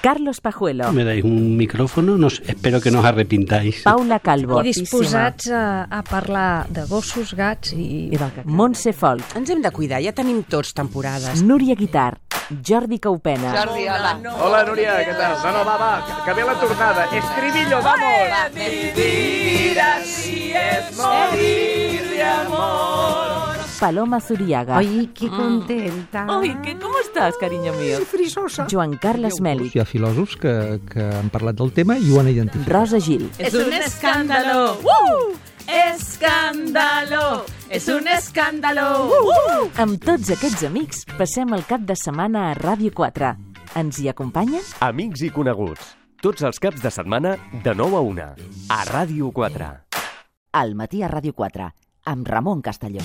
Carlos Pajuelo. Me dais un micrófono, no, espero que no os arrepintáis. Paula Calvo. I disposats a, a parlar de gossos, gats i... I Montse Folk. Ens hem de cuidar, ja tenim tots temporades. Núria Guitar. Jordi Caupena. Jordi, hola. Hola, Núria, què tal? No, no, va, va, que, que ve la tornada. Estribillo, vamos! Vivir así es morir de amor. Paloma Zuriaga. Ay, qué contenta. Ay, ¿qué, ¿cómo estás, cariño mío? frisosa. Joan Carles Mèlic. Hi ha filòsofs que, que han parlat del tema i ho han identificat. Rosa Gil. Es un escándalo. ¡Uh! Escándalo. És un escàndalo. Uh! Amb tots aquests amics passem el cap de setmana a Ràdio 4. Ens hi acompanyen? Amics i coneguts. Tots els caps de setmana de 9 a 1 a Ràdio 4. Al matí a Ràdio 4 amb Ramon Castelló.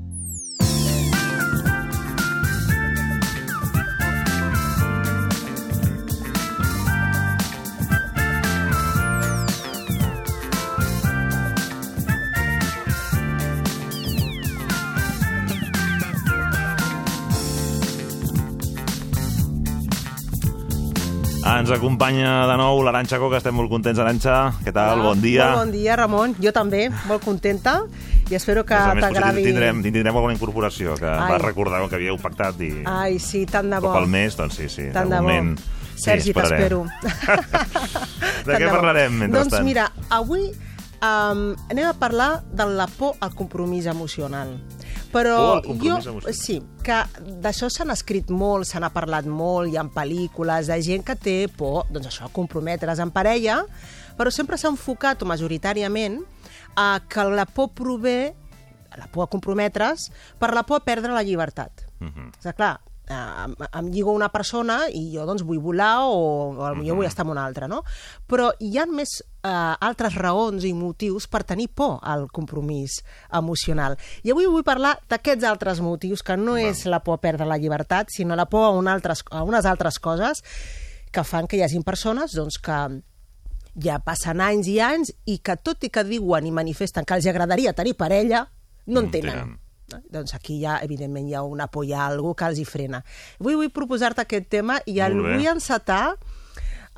Ens acompanya de nou l'Aranxa Coca, estem molt contents, Aranxa. Què tal? Hola. Bon dia. Molt bon dia, Ramon. Jo també, molt contenta i espero que més, t'agradi... Tindrem, tindrem alguna incorporació, que Ai. vas recordar que havíeu pactat i... Ai, sí, tant de bo. Cop al mes, doncs sí, sí. Tant de de bo. moment... Sergi, sí, t'espero. De què parlarem, mentrestant? Doncs mira, avui um, anem a parlar de la por al compromís emocional. Però compromís jo, sí, que d'això s'han escrit molt, se n'ha parlat molt, hi ha pel·lícules de gent que té por, doncs això, comprometre's en parella, però sempre s'ha enfocat, o majoritàriament, a que la por prové, la por a comprometre's, per la por a perdre la llibertat. Uh -huh. És clar, em, em lligo a una persona i jo doncs vull volar o, o potser vull estar amb una altra, no? Però hi ha més eh, altres raons i motius per tenir por al compromís emocional. I avui vull parlar d'aquests altres motius, que no és la por a perdre la llibertat, sinó la por a, un altres, a unes altres coses que fan que hi hagin persones doncs, que ja passen anys i anys i que tot i que diuen i manifesten que els agradaria tenir parella, no en tenen. tenen. Doncs aquí ja, evidentment, hi ha una por, hi ha algú que els hi frena. Avui vull proposar-te aquest tema i el vull encetar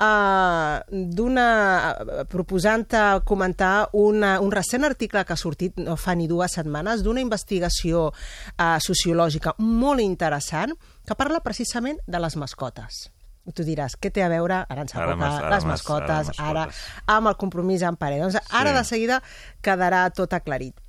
uh, d'una proposant-te comentar una, un recent article que ha sortit no fa ni dues setmanes d'una investigació uh, sociològica molt interessant que parla precisament de les mascotes. I tu diràs, què té a veure, ara ens Ara mas- ara les mas- mascotes, ara ara, mascotes. amb el compromís en parella. Doncs ara Sí. de seguida quedarà tot aclarit.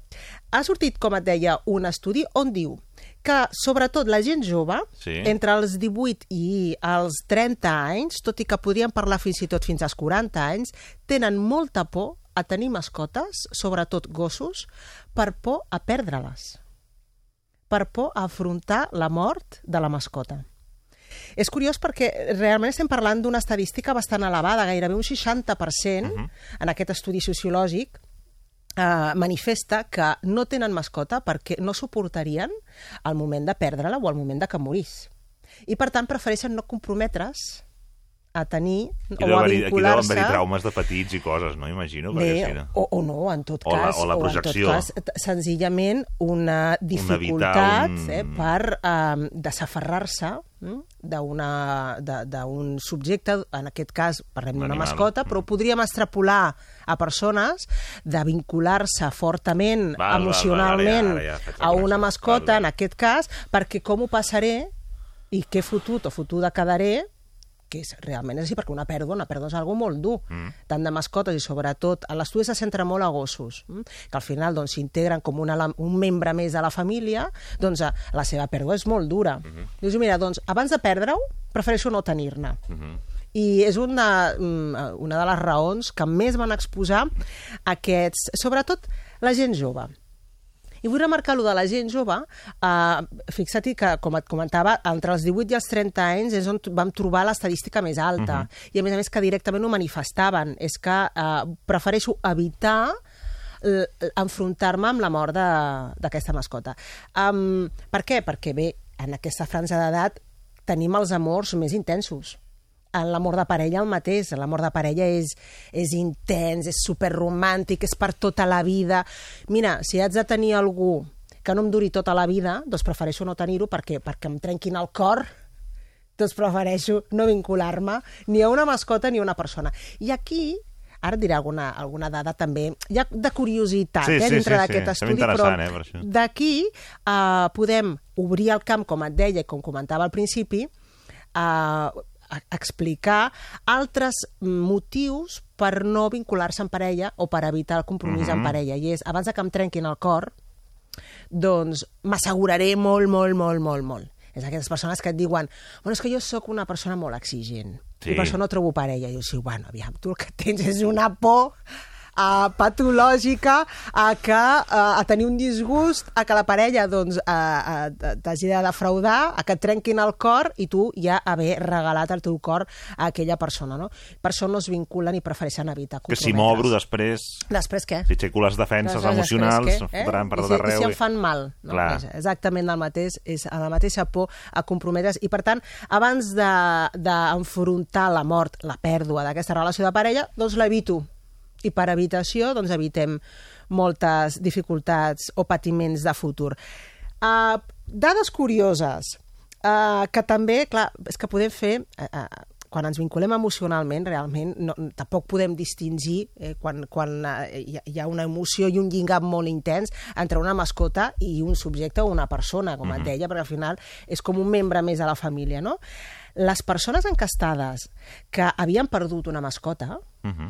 Ha sortit, com et deia, un estudi on diu que, sobretot, la gent jove, Sí. entre els 18 i els 30 anys, tot i que podrien parlar fins i tot fins als 40 anys, tenen molta por a tenir mascotes, sobretot gossos, per por a perdre-les. Per por a afrontar la mort de la mascota. És curiós perquè realment estem parlant d'una estadística bastant elevada, gairebé un 60% Mhm. en aquest estudi sociològic eh, manifesta que no tenen mascota perquè no suportarien el moment de perdre-la o el moment de que morís. I, per tant, prefereixen no comprometre's a tenir Aquí o a haver-hi aquí deuen vincular-se... haver-hi traumes de petits i coses, no? Imagino, Bé, no... o, o no, en tot O la- cas, o la en tot projecció. cas, senzillament una evitar dificultat un- eh, per eh, desaferrar-se de- d'un subjecte, en aquest cas parlem Un d'una mascota, però ho podríem extrapolar a persones de vincular-se fortament, Val, val, val, emocionalment, ara ja, ara ja a una mascota, en aquest cas, perquè com ho passaré i què fotut o fotuda quedaré, que és, realment és així, perquè una pèrdua, una pèrdua és algo molt dur, mm. tant de mascotes i sobretot, a l'estudi se centra molt a gossos, mm? que al final doncs, s'integren com una, un membre més de la família, doncs eh, la seva pèrdua és molt dura. Mm -hmm. Dius, mira, doncs, abans de perdre-ho, prefereixo no tenir-ne. Mm -hmm. I és una, mm, una de les raons que més van exposar aquests, sobretot la gent jove. I vull remarcar lo de la gent jove. Uh, fixa't que, com et comentava, entre els 18 i els 30 anys és on vam trobar l'estadística més alta. Mhm. I, a més a més, que directament ho manifestaven. És que uh, prefereixo evitar l- enfrontar-me amb la mort de- d'aquesta mascota. Um, per què? Perquè, bé, en aquesta franja d'edat tenim els amors més intensos en l'amor de parella el mateix. L'amor de parella és, és intens, és superromàntic, és per tota la vida. Mira, si haig de tenir algú que no em duri tota la vida, doncs prefereixo no tenir-ho perquè, perquè em trenquin el cor, doncs prefereixo no vincular-me ni a una mascota ni a una persona. I aquí ara et diré alguna, alguna dada també, ja de curiositat, Sí, eh, dintre sí, d'aquest sí. estudi, però eh, per d'aquí eh, podem obrir el camp, com et deia i com comentava al principi, a explicar altres motius per no vincular-se en parella o per evitar el compromís en Mhm. parella. I és, abans de que em trenquin el cor, doncs m'asseguraré molt, molt, molt, molt, molt. És aquelles persones que et diuen bueno, és que jo sóc una persona molt exigent Sí. i per això no trobo parella. I jo dic, bueno, aviam, tu el que tens és una por uh, patològica a que uh, a tenir un disgust, a que la parella doncs, uh, uh, t'hagi de defraudar, a que et trenquin el cor i tu ja haver regalat el teu cor a aquella persona. No? Per això no es vinculen i prefereixen evitar Que si m'obro després... Després què? Si aixeco les defenses Després, emocionals, després què, fotran per I tot si, arreu. I si i- em fan mal. No? Clar. És exactament el mateix, és la mateixa por a comprometre's. I, per tant, abans de- d'enfrontar la mort, la pèrdua d'aquesta relació de parella, doncs l'evito. I per evitació, doncs evitem moltes dificultats o patiments de futur. Uh, dades curioses, uh, que també, clar, és que podem fer... Uh, uh, quan ens vinculem emocionalment, realment, no, tampoc podem distingir eh, quan, quan eh, hi, ha, una emoció i un lligam molt intens entre una mascota i un subjecte o una persona, com mm -hmm. et deia, perquè al final és com un membre més de la família, no? Les persones encastades que havien perdut una mascota, Mhm. mm,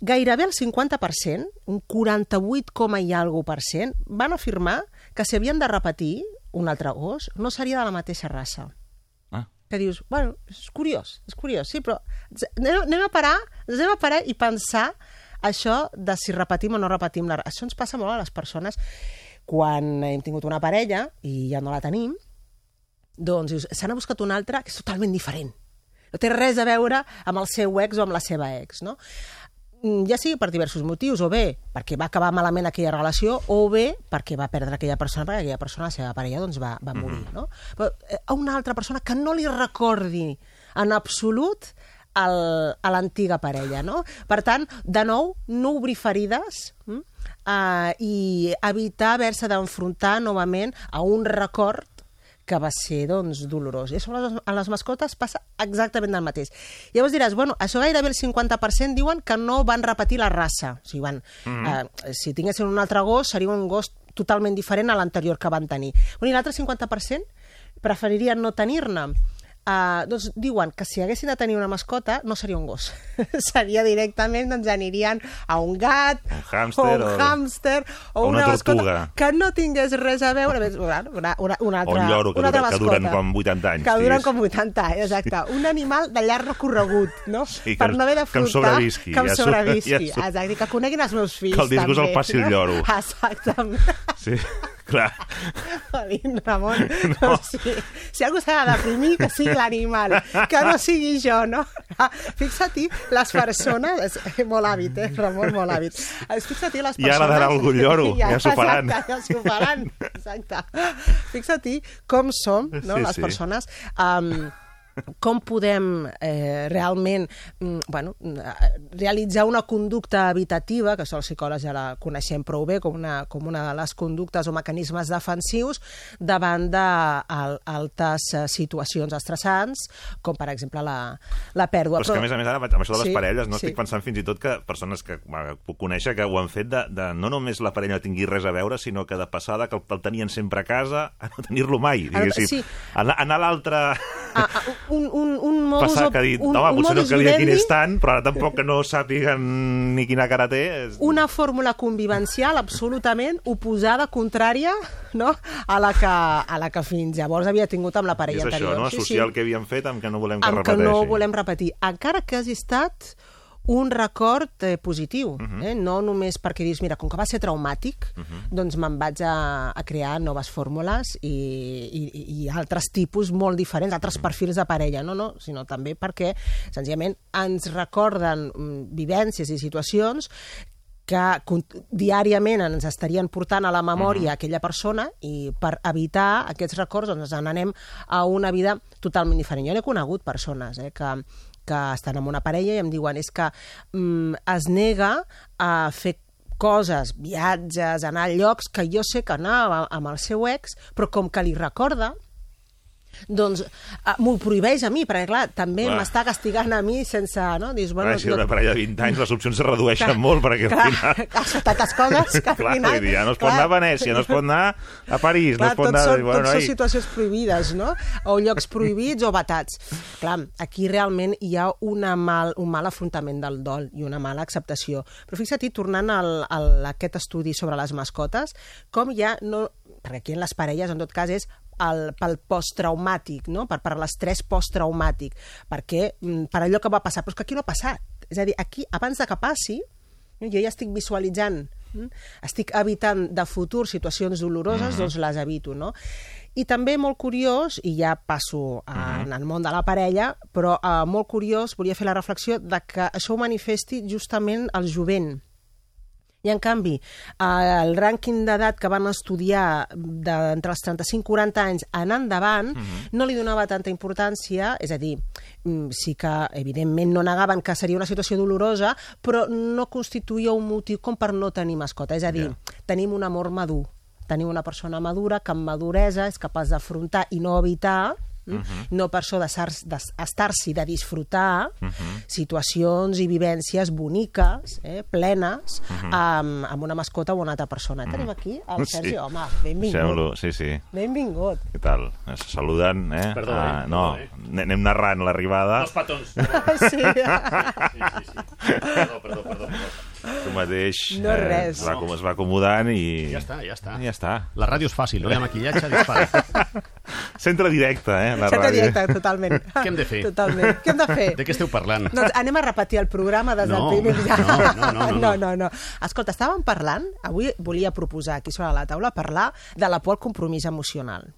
gairebé el 50%, un 48, coma i algo per cent, van afirmar que si havien de repetir un altre gos, no seria de la mateixa raça. Ah. Que dius, bueno, és curiós, és curiós, sí, però anem, anem a parar, ens anem a parar i pensar això de si repetim o no repetim la... Això ens passa molt a les persones quan hem tingut una parella i ja no la tenim, doncs dius, se n'ha buscat una altra que és totalment diferent. No té res a veure amb el seu ex o amb la seva ex, no? Mm, Ja sigui per diversos motius, o bé perquè va acabar malament aquella relació, o bé perquè va perdre aquella persona, perquè aquella persona, la seva parella, doncs va, va morir, no? Però eh, a una altra persona que no li recordi en absolut el, a l'antiga parella, no? Per tant, de nou, no obrir ferides mm? uh, i evitar haver-se d'enfrontar novament a un record que va ser, doncs, dolorós. I a les, a les mascotes passa exactament el mateix. Llavors diràs, bueno, això gairebé el 50% diuen que no van repetir la raça. O sigui, van, Mhm. eh, si tinguessin un altre gos, seria un gos totalment diferent a l'anterior que van tenir. Bueno, I l'altre 50% preferirien no tenir-ne. Uh, doncs diuen que si haguessin de tenir una mascota no seria un gos, seria directament doncs anirien a un gat Un hàmster o un o- hàmster o, o una una, mascota tortuga. que no tingués res a veure una, una, una, una O altra, un lloro que, una altra dura, que duren mascota. com 80 anys. que duren com 80 anys, exacte. Un animal de llarg recorregut, no? Sí, per no haver que em d'afrontar... sobrevisqui, Que em ja so- sobrevisqui, ja so- exacte. Que coneguin els meus fills, Que el disgust el també, passi el lloro. Exactament. Sí, clar. Jolín, Ramon, no. no sí. si algú s'ha de deprimir, que sigui l'animal, que no sigui jo, no? Ah, Fixa-t'hi, les persones... És molt hàbit, eh, Ramon, molt hàbit. Eh, Fixa-t'hi, les I persones... ara darà algun lloro, ja s'ho faran. Exacte, ja s'ho faran, exacte. Fixa-t'hi com som, no?, Sí, les sí. persones... Um, com podem eh, realment mm, bueno, eh, realitzar una conducta habitativa, que això els psicòlegs ja la coneixem prou bé com una, com una de les conductes o mecanismes defensius davant d'altes eh, situacions estressants, com per exemple la, la pèrdua. Però és que, a més a més, ara, amb això de les Sí, parelles, no sí. estic pensant fins i tot que persones que puc conèixer que ho han fet de, de no només la parella no tingui res a veure, sinó que de passada que el, el tenien sempre a casa a no tenir-lo mai, diguéssim. sí. Anar, anar a l'altre... Un, un, un modus, Passar que ha dit, un, home, un potser no calia quin és tant, però ara tampoc que no sàpiguen ni quina cara té. És... una fórmula convivencial absolutament oposada, contrària, no? a, la que, a la que fins llavors havia tingut amb la parella és anterior. això, no? Associar el que havíem fet amb que no volem que amb que repeteixi. no volem repetir, encara que hagi estat un record eh, positiu, Mhm. eh? no només perquè dius, mira, com que va ser traumàtic, doncs me'n vaig a, a crear noves fórmules i, i, i altres tipus molt diferents, altres perfils de parella, no, no, sinó també perquè, senzillament, ens recorden mm, vivències i situacions que diàriament ens estarien portant a la memòria aquella persona i per evitar aquests records doncs ens n'anem a una vida totalment diferent. Jo n'he conegut persones eh, que, que estan amb una parella i em diuen és que mm, es nega a fer coses, viatges, anar a llocs que jo sé que anava amb el seu ex, però com que li recorda, doncs uh, m'ho prohibeix a mi, perquè clar, també Clar. m'està castigant a mi sense... No? Dius, Bueno, bueno, si una parella de 20 anys les opcions es redueixen Clar, molt, perquè clar, al final... clar, són tantes coses que al clar, final... dir, ja no es pot anar a Venècia, no es pot anar a París, no Clar, es pot anar... són, bueno, tots són situacions prohibides, no? O llocs prohibits o batats. Clar, aquí realment hi ha una mal, un mal afrontament del dol i una mala acceptació. Però fixa't, tornant al, al, a aquest estudi sobre les mascotes, com ja no... Perquè aquí en les parelles, en tot cas, és el, pel posttraumàtic, no? per, per l'estrès posttraumàtic, perquè, mm, per allò que va passar, però és que aquí no ha passat. És a dir, aquí, abans de que passi, jo ja estic visualitzant, mm? estic evitant de futur situacions doloroses, Mhm. doncs les evito, no? I també molt curiós, i ja passo a, en el món de la parella, però eh, molt curiós, volia fer la reflexió de que això ho manifesti justament el jovent. I, en canvi, el rànquing d'edat que van estudiar d'entre els 35 i 40 anys en endavant no li donava tanta importància, és a dir, mm, sí que, evidentment, no negaven que seria una situació dolorosa, però no constituïa un motiu com per no tenir mascota. És a dir, tenim un amor madur, tenim una persona madura que amb maduresa és capaç d'afrontar i no evitar Mm? Mhm. no per això d'estar-s'hi de, disfrutar Mhm. situacions i vivències boniques, eh, plenes, Mhm. amb, amb una mascota o una altra persona. Tenim aquí el Sergi, Sí. home, benvingut. Deixem-lo, sí, sí. Benvingut. Què tal? Es saluden, eh? Perdó, Ah, eh? no, Perdó, eh? ne- anem narrant l'arribada. Dos petons. Sí. Perdó, perdó, perdó. perdó. Tu mateix No res. es, va, acom- es va acomodant i... Ja està, ja està. Ja està. La ràdio és fàcil, no hi ha maquillatge, dispara. Centre directe, eh? La Centre ràdio. directe, totalment. Què hem de fer? Totalment. Què hem de fer? De què esteu parlant? Doncs anem a repetir el programa des del No, primer dia. no, no, no, no, no. no, no, no. Escolta, estàvem parlant, avui volia proposar aquí sobre la taula parlar de la por al compromís emocional.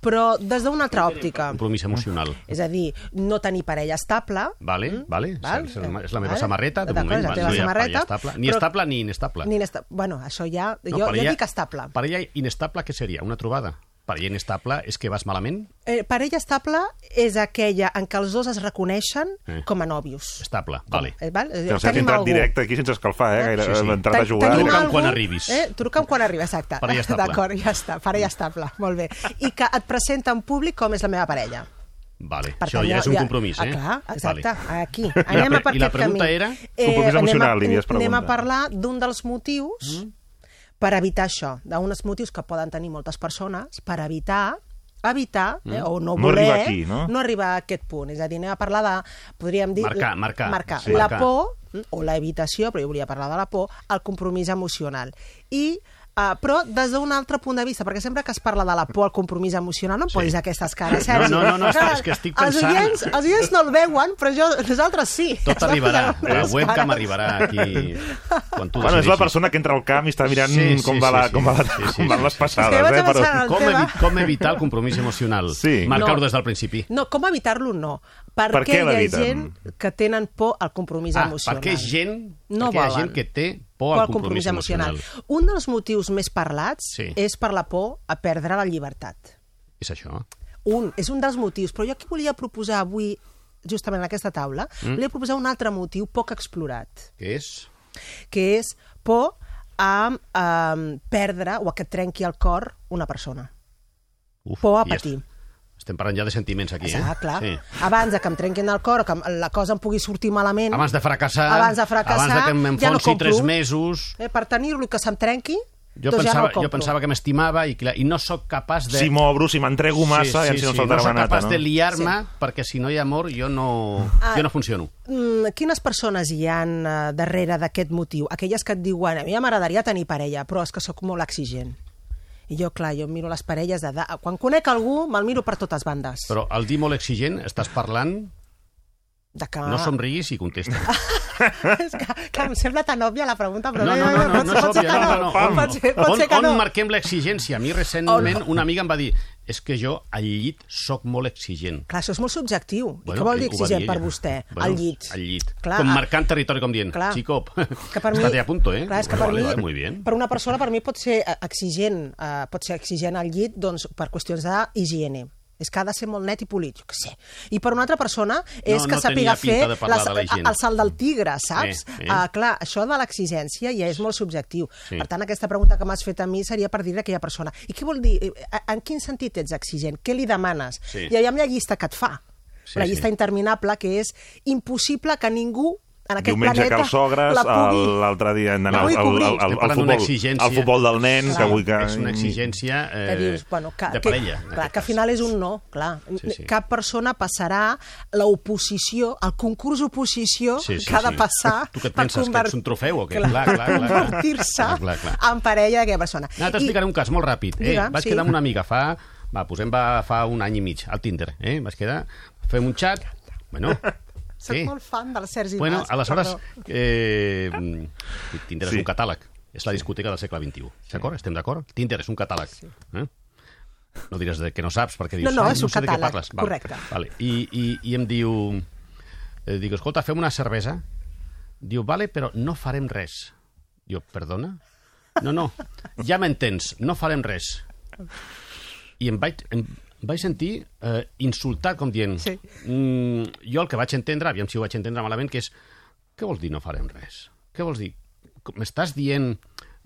Però des d'una altra òptica. Compromís emocional. És a dir, no tenir parella estable, Vale, vale. Mm? Val? És, és la meva Vale. samarreta, de D'acord, moment. és la vale, teva no samarreta, estable. Ni però- estable ni inestable. ni inesta... Bueno, això ja... No, jo, jo parella- dic estable. Parella inestable, què seria? Una trobada? Parella inestable és que vas malament? Eh, parella estable és aquella en què els dos es reconeixen Eh. com a nòvios. Estable, vale. Eh, val? Eh, has tenim entrat algú. directe aquí sense escalfar, eh? Gaire, Sí, sí. hem entrat a jugar. Truca'm algú- quan arribis. Eh? Truca'm quan arribi, exacte. Parella estable. D'acord, ja està, parella estable, molt bé. I que et presenta en públic com és la meva parella. Vale, Per això tant, ja és un ja- compromís, Ah, eh? clar, exacte, Vale. aquí. I la Anem a pre- per i la pregunta camí. era? Compromís emocional, anem li havies a, anem a preguntat. parlar d'un dels motius Mm. Per evitar això, d'uns motius que poden tenir moltes persones, per evitar evitar, eh, Mm. o no No voler, arribar aquí, no? no arribar a aquest punt. És a dir, anem a parlar de, podríem dir... Marcar, marcar. marcar. Sí. La Marcar. por, mm, o la evitació, però jo volia parlar de la por, el compromís emocional. I Uh, però des d'un altre punt de vista, perquè sempre que es parla de la por al compromís emocional no em posis aquestes cares, No, Sergi. no, no, no, és que- Clar, és que estic Els pensant- oients, els oients no el veuen, però jo, nosaltres sí. Tot arribarà. La Les webcam arribarà aquí quan tu Bueno, és la persona que entra al camp i està mirant Sí, sí, com, va la, sí, sí. com, va la, Sí, sí, com van sí, les sí. passades. Sí, eh? el Com, evi com evitar el compromís emocional? Sí. Marcar-ho No. des del principi. No, com evitar-lo no. Per Perquè què hi ha gent que tenen por al compromís Ah, emocional. perquè és gent, No perquè hi ha gent que té por al compromís, emocional. Un dels motius més parlats Sí. és per la por a perdre la llibertat. És això. un, és un dels motius, però jo aquí volia proposar avui, justament en aquesta taula, Mm. volia proposar un altre motiu poc explorat, Què és? que és por a um, perdre o a que trenqui el cor una persona. Uf, Por a patir. Estem parlant ja de sentiments aquí, eh? Ah, clar. Sí. Abans de que em trenquin el cor que la cosa em pugui sortir malament... Abans de fracassar, abans de fracassar, abans de que ja no m'enfonsi tres mesos... Eh, per tenir-lo i que se'm trenqui, Jo doncs ja pensava, no el compro. jo pensava que m'estimava i, clar, i no sóc capaç de... Si m'obro, si m'entrego massa, sí, ja sí, si no sí, saltarà no sóc capaç no? de liar-me perquè si no hi ha amor jo no, Ah. jo no funciono. Mm, quines persones hi han uh, darrere d'aquest motiu? Aquelles que et diuen, a mi ja m'agradaria tenir parella, però és que sóc molt exigent. I jo, clar, jo miro les parelles de... Quan conec algú, me'l miro per totes bandes. Però al dir molt exigent estàs parlant... De que... No somriguis i contesta. és que, clar, em sembla tan òbvia la pregunta, però No, no, no, no, pot, no és pot ser òbvia, que no, no, no. Pot ser, pot On, ser que on no. marquem l'exigència? A mi recentment On- una amiga em va dir és que jo al llit sóc molt exigent. Clar, això és molt subjectiu. I Bueno, què vol dir exigent per vostè? Bueno, al llit. Al llit. Clar, com a- marcant territori, com dient, Clar. chico, Que per mi- estate a punto, eh? Clar, és que per vale, mi, vale, muy bien. per una persona, per mi pot ser eh, exigent, eh, pot ser exigent al llit doncs, per qüestions d'higiene. És que ha de ser molt net i polit, jo què sé. I per una altra persona és No, que no sàpiga fer la- la el salt del tigre, saps? Eh, eh. Uh, clar, això de l'exigència ja és molt subjectiu. Sí. Per tant, aquesta pregunta que m'has fet a mi seria per dir a aquella persona i què vol dir? Eh, En quin sentit ets exigent? Què li demanes? Sí. I aviam la llista que et fa. Sí, la sí. llista interminable que és impossible que ningú en aquest Diumenge planeta que els sogres, la pugui... l'altre dia hem d'anar la al, al, al, al, al, futbol, al futbol del nen, Clar. que vull que... És una exigència eh, que dius, bueno, que, de que, parella. en clar, que al final és un no, clar. Sí, sí. Cap persona passarà l'oposició, el concurs oposició Sí, sí, que ha de sí. passar Tu què et penses, que convert- ets un trofeu o què? Clar, Clar, clar, clar, clar. convertir-se en parella d'aquella persona. No, T'explicaré un cas molt ràpid. Eh? Digue'm, Vaig sí. quedar amb una amiga fa... Va, posem va, fa un any i mig, al Tinder. Eh? Vaig quedar... Fem un xat... Bueno, Soc sí. molt fan del Sergi Bueno, Mas. aleshores, perdó. eh, Tinder Sí. és un catàleg. És la discoteca del segle XXI. D'acord? Estem d'acord? Tinder és un catàleg. Eh? No diràs de que no saps, perquè dius... No, no, "Ai, és un sé de què catàleg. Vale, correcte. Vale. I, i, I em diu... Eh, dic, escolta, fem una cervesa. Diu, vale, però no farem res. Jo, perdona? No, no, ja m'entens, no farem res. I em vaig, em vaig sentir eh, insultat, com dient... Sí. Mm, jo el que vaig entendre, aviam si ho vaig entendre malament, que és... Què vols dir no farem res? Què vols dir? M'estàs dient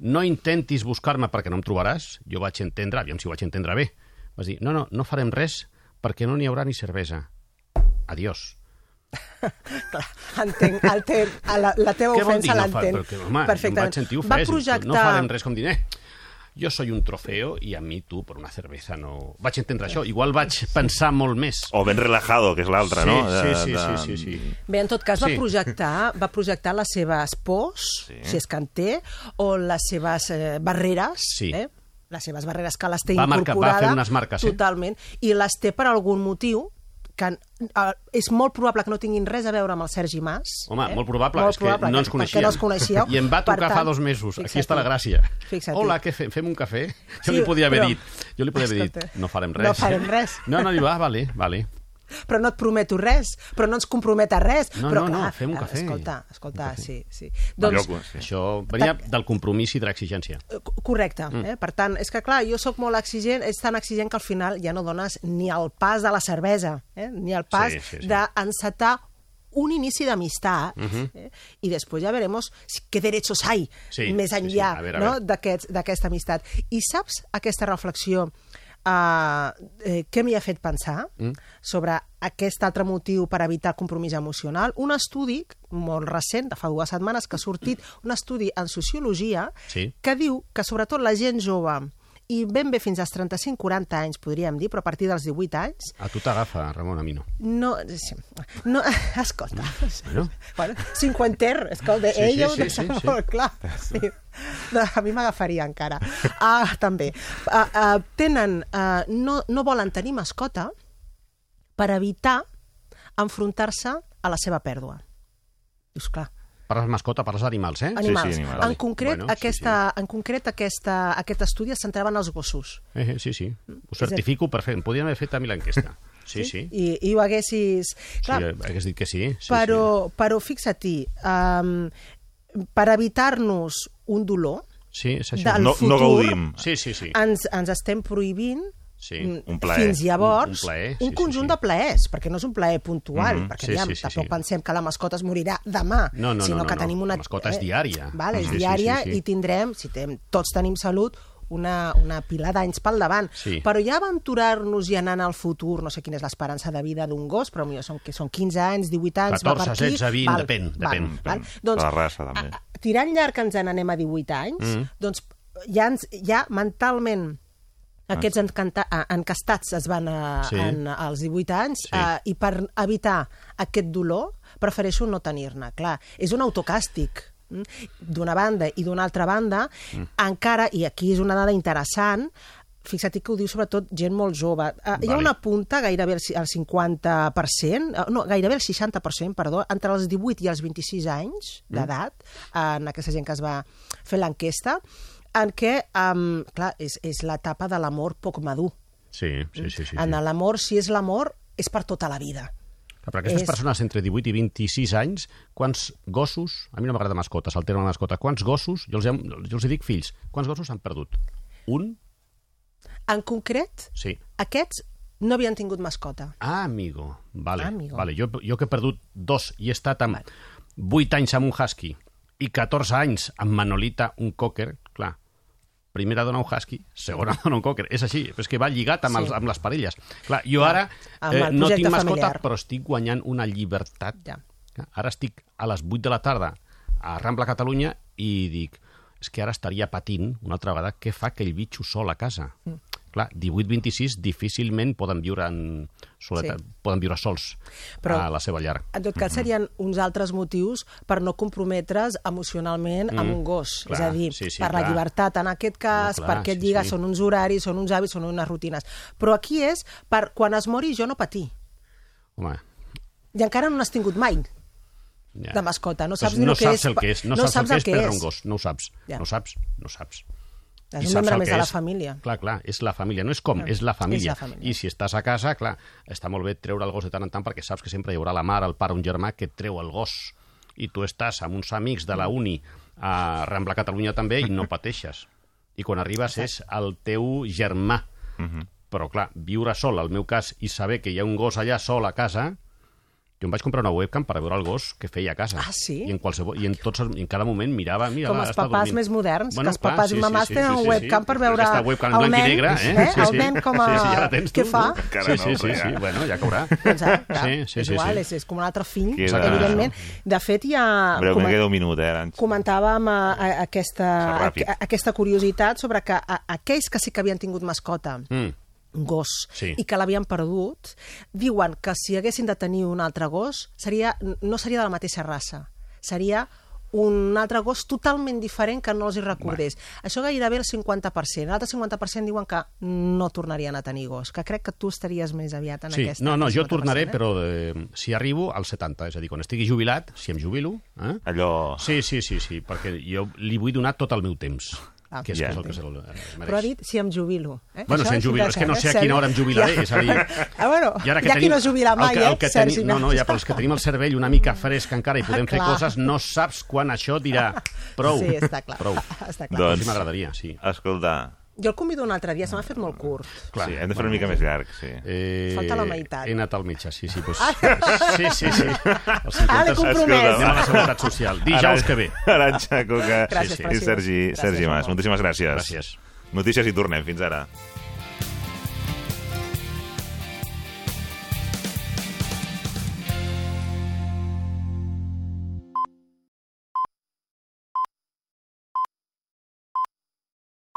no intentis buscar-me perquè no em trobaràs? Jo vaig entendre, aviam si ho vaig entendre bé. Vas dir, no, no, no farem res perquè no n'hi haurà ni cervesa. Adiós. Entenc, el te, la, la teva Què vol dir ofensa no fa-. Perquè, home, Perfectament. em vaig sentir Va ofès. projectar... No farem res com dir, eh, jo soy un trofeo i a mi tu per una cervesa no... Vaig entendre això. Igual vaig pensar molt més. O ben relajado, que és l'altre, Sí, no? sí, sí, sí, sí, sí. Bé, en tot cas, va, Sí. projectar, va projectar les seves pors, sí. si és que en té, o les seves eh, barreres, Sí. eh? les seves barreres que les té Va marcar- va incorporada. fer unes marques, eh? Totalment. I les té per algun motiu que eh, és molt probable que no tinguin res a veure amb el Sergi Mas. Home, eh? molt probable, Molt és que probable, no ens perquè coneixíem. no els coneixíeu. I em va trucar tant, fa dos mesos. Aquí està la gràcia. Hola, què fem? Fem un cafè? Jo Sí, li podia haver però- dit, jo li podia haver dit, no farem no res. farem res. No, no, diu, ah, vale, vale. Però no et prometo res, però no ens compromet a res. No, però, no, no, clar, fem un cafè. Escolta, escolta, sí, sí. Doncs, Doncs, Això venia del compromís i de l'exigència. Correcte. Mm. Eh? Per tant, és que clar, jo sóc molt exigent, és tan exigent que al final ja no dones ni el pas de la cervesa, eh? ni el pas Sí, sí, sí. d'encetar un inici d'amistat Mhm. eh? i després ja veremos si- què derechos hay Sí, més sí, sí. enllà no? veure. d'aquest- d'aquesta amistat. I saps aquesta reflexió uh, eh, què m'hi ha fet pensar Mm. sobre aquest altre motiu per evitar compromís emocional? Un estudi molt recent, de fa dues setmanes, que ha sortit un estudi en sociologia Sí. que diu que sobretot la gent jove i ben bé fins als 35-40 anys, podríem dir, però a partir dels 18 anys, A tu t'agafa, Ramon, a mi no. no... sí, no escolta, Bueno. bueno, cinquenter, escolta, Sí, sí, ella ho sí, deixa sí, sí. molt clar. Sí. No, a mi m'agafaria encara. Ah, també. Ah, ah, tenen, ah, no, no volen tenir mascota per evitar enfrontar-se a la seva pèrdua. Dius, clar, Parles mascota, parles d'animals, eh? animals. en, Vale. concret, Bueno, sí, aquesta, en concret, aquesta, aquest estudi es centrava en els gossos. Eh, eh, sí, sí. Ho certifico per fer. Podríem haver fet a mi l'enquesta. Sí, sí. I, I ho haguessis... Clar, sí, hagués dit que sí. sí però, però fixa't-hi, um, per evitar-nos un dolor, Sí, és això. del No- no futur, gaudim. Sí, sí, sí. ens, ens estem prohibint Sí. Mm, Un plaer. Fins llavors, Un- un plaer, un sí, conjunt de plaers, perquè no és un plaer puntual, Mhm. perquè Sí, aviam, sí, sí, tampoc sí. pensem que la mascota es morirà demà, No, no, sinó no, no, que no. tenim una... La mascota és diària. Vale, és Sí, sí, diària sí, sí. i tindrem, si tem, tots tenim salut, una, una pila d'anys pel davant. Sí. Però ja aventurar-nos i anar al futur, no sé quina és l'esperança de vida d'un gos, però millor són, que són 15 anys, 18 anys, va 14, per aquí... 16, 20, val, depèn, val, depèn. Val, doncs, la raça, també. Tirant llarg ens en anem a 18 anys, Mm. doncs ja, ens, ja mentalment aquests encanta, eh, encastats es van a, Sí. en, als 18 anys Sí. sí. eh, i per evitar aquest dolor prefereixo no tenir-ne. Clar, és un autocàstig mm? d'una banda i d'una altra banda, mm. encara, i aquí és una dada interessant, fixa't que ho diu sobretot gent molt jove. Uh, Hi ha Vale. una punta, gairebé el 50%, uh, no, gairebé el 60%, perdó, entre els 18 i els 26 anys d'edat, en aquesta gent que es va fer l'enquesta, en què, um, clar, és, és l'etapa de l'amor poc madur. Sí, sí, sí. sí, sí. En l'amor, si és l'amor, és per tota la vida. Però per aquestes És- persones entre 18 i 26 anys, quants gossos, a mi no m'agrada mascotes, el terme mascota, quants gossos, jo els, hem, jo els dic fills, quants gossos han perdut? Un? En concret, Sí. aquests no havien tingut mascota. Ah, amigo. Vale, Amigo. vale. Jo, jo que he perdut dos i he estat amb 8 anys amb un husky i 14 anys amb Manolita, un cocker, clar, primera dona un husky, segona dona un cocker. És així, però és que va lligat amb, Sí. els, amb les parelles. Clar, jo ara eh, no tinc mascota, familiar. però estic guanyant una llibertat. Ja. Ara estic a les 8 de la tarda a Rambla Catalunya i dic, és que ara estaria patint una altra vegada què fa aquell bitxo sol a casa. Mm. Clar, 18-26 difícilment poden viure en soledat, Sí. poden viure sols Però- a la seva llar. En tot cas, serien uns altres motius per no comprometre's emocionalment amb Mm, un gos. clar, és a dir, sí, sí, per la clar. llibertat, en aquest cas, No, clar, perquè et sí, lliga, sí. són uns horaris, són uns hàbits, són unes rutines. Però aquí és per quan es mori jo no patir. Home, I encara no n'has tingut mai ja. de mascota. No saps Doncs ni no el que saps és. el que és, no, no saps, el que és perdre és. un gos, no ho saps, Ja. no ho saps, no ho saps. És un membre més de la família. Clar, clar, és la família, no és com, Ah, és la família. és la família. I si estàs a casa, clar, està molt bé treure el gos de tant en tant perquè saps que sempre hi haurà la mare, el pare, un germà que treu el gos. I tu estàs amb uns amics de la uni a Rambla Catalunya també i no pateixes. I quan arribes és el teu germà. Mhm. Però, clar, viure sol, al meu cas, i saber que hi ha un gos allà sol a casa, jo em vaig comprar una webcam per veure el gos que feia a casa. Ah, sí? I en, qualsevol, i en, tots, els- i en cada moment mirava... Mira, Com va, els està papàs dormint. més moderns, que els clar, papàs i mamàs tenen webcam per veure Aquesta webcam el nen, negre, eh? eh? El nen com a- Sí, sí, ja la tens tu. què fa? Encara sí, no, sí, sí, sí, ja. bueno, ja caurà. Doncs, ah, clar, Sí, sí, és sí, igual, sí. És, és com un altre fill, Queda- evidentment. De fet, ja... Breu, com- me queda un minut, eh, comentàvem a, a, aquesta, a, a, aquesta curiositat sobre que a, aquells que sí que havien tingut mascota, Mm. Gos, Sí. i que l'havien perdut, diuen que si haguessin de tenir un altre gos, seria, no seria de la mateixa raça. Seria un altre gos totalment diferent que no els hi recordés. Això gairebé el 50%. L'altre 50% diuen que no tornarien a tenir gos, que crec que tu estaries més aviat en Sí, aquesta. no, no, jo 50%, tornaré, eh? però eh, si arribo al 70, és a dir, quan estigui jubilat, si em jubilo... Eh? Allò... Sí, sí, sí, sí, perquè jo li vull donar tot el meu temps, Ah, que és, ja. que és el que se'l eh, mereix. Però ha dit si em jubilo. Eh? Bueno, Això si em jubilo, és que no sé a quina hora em jubilaré, és a dir... Ah, bueno, I ara que hi ha qui tenim- no es jubila mai, el que, el eh, que Sergi tenim, no, no, ja pels que tenim el cervell una mica fresc encara i podem fer Clar. coses, no saps quan això dirà prou. Sí, està clar. Prou. Està clar. Doncs... Sí m'agradaria, sí. Escolta, Jo el convido un altre dia, se m'ha fet molt curt. Clar, sí, hem de fer una mica més llarg, sí. Eh, Falta la meitat. He anat al metge, sí, sí. Pues, Ai. sí, sí, sí. Els 50 Ah, l'he compromès. Anem a la Seguretat Social. Dijous que ve. Aranxa Cuca Gràcies, i president. Sergi, Gràcies, Sergi Mas. Moltíssimes gràcies. Gràcies. Notícies i tornem. Fins ara.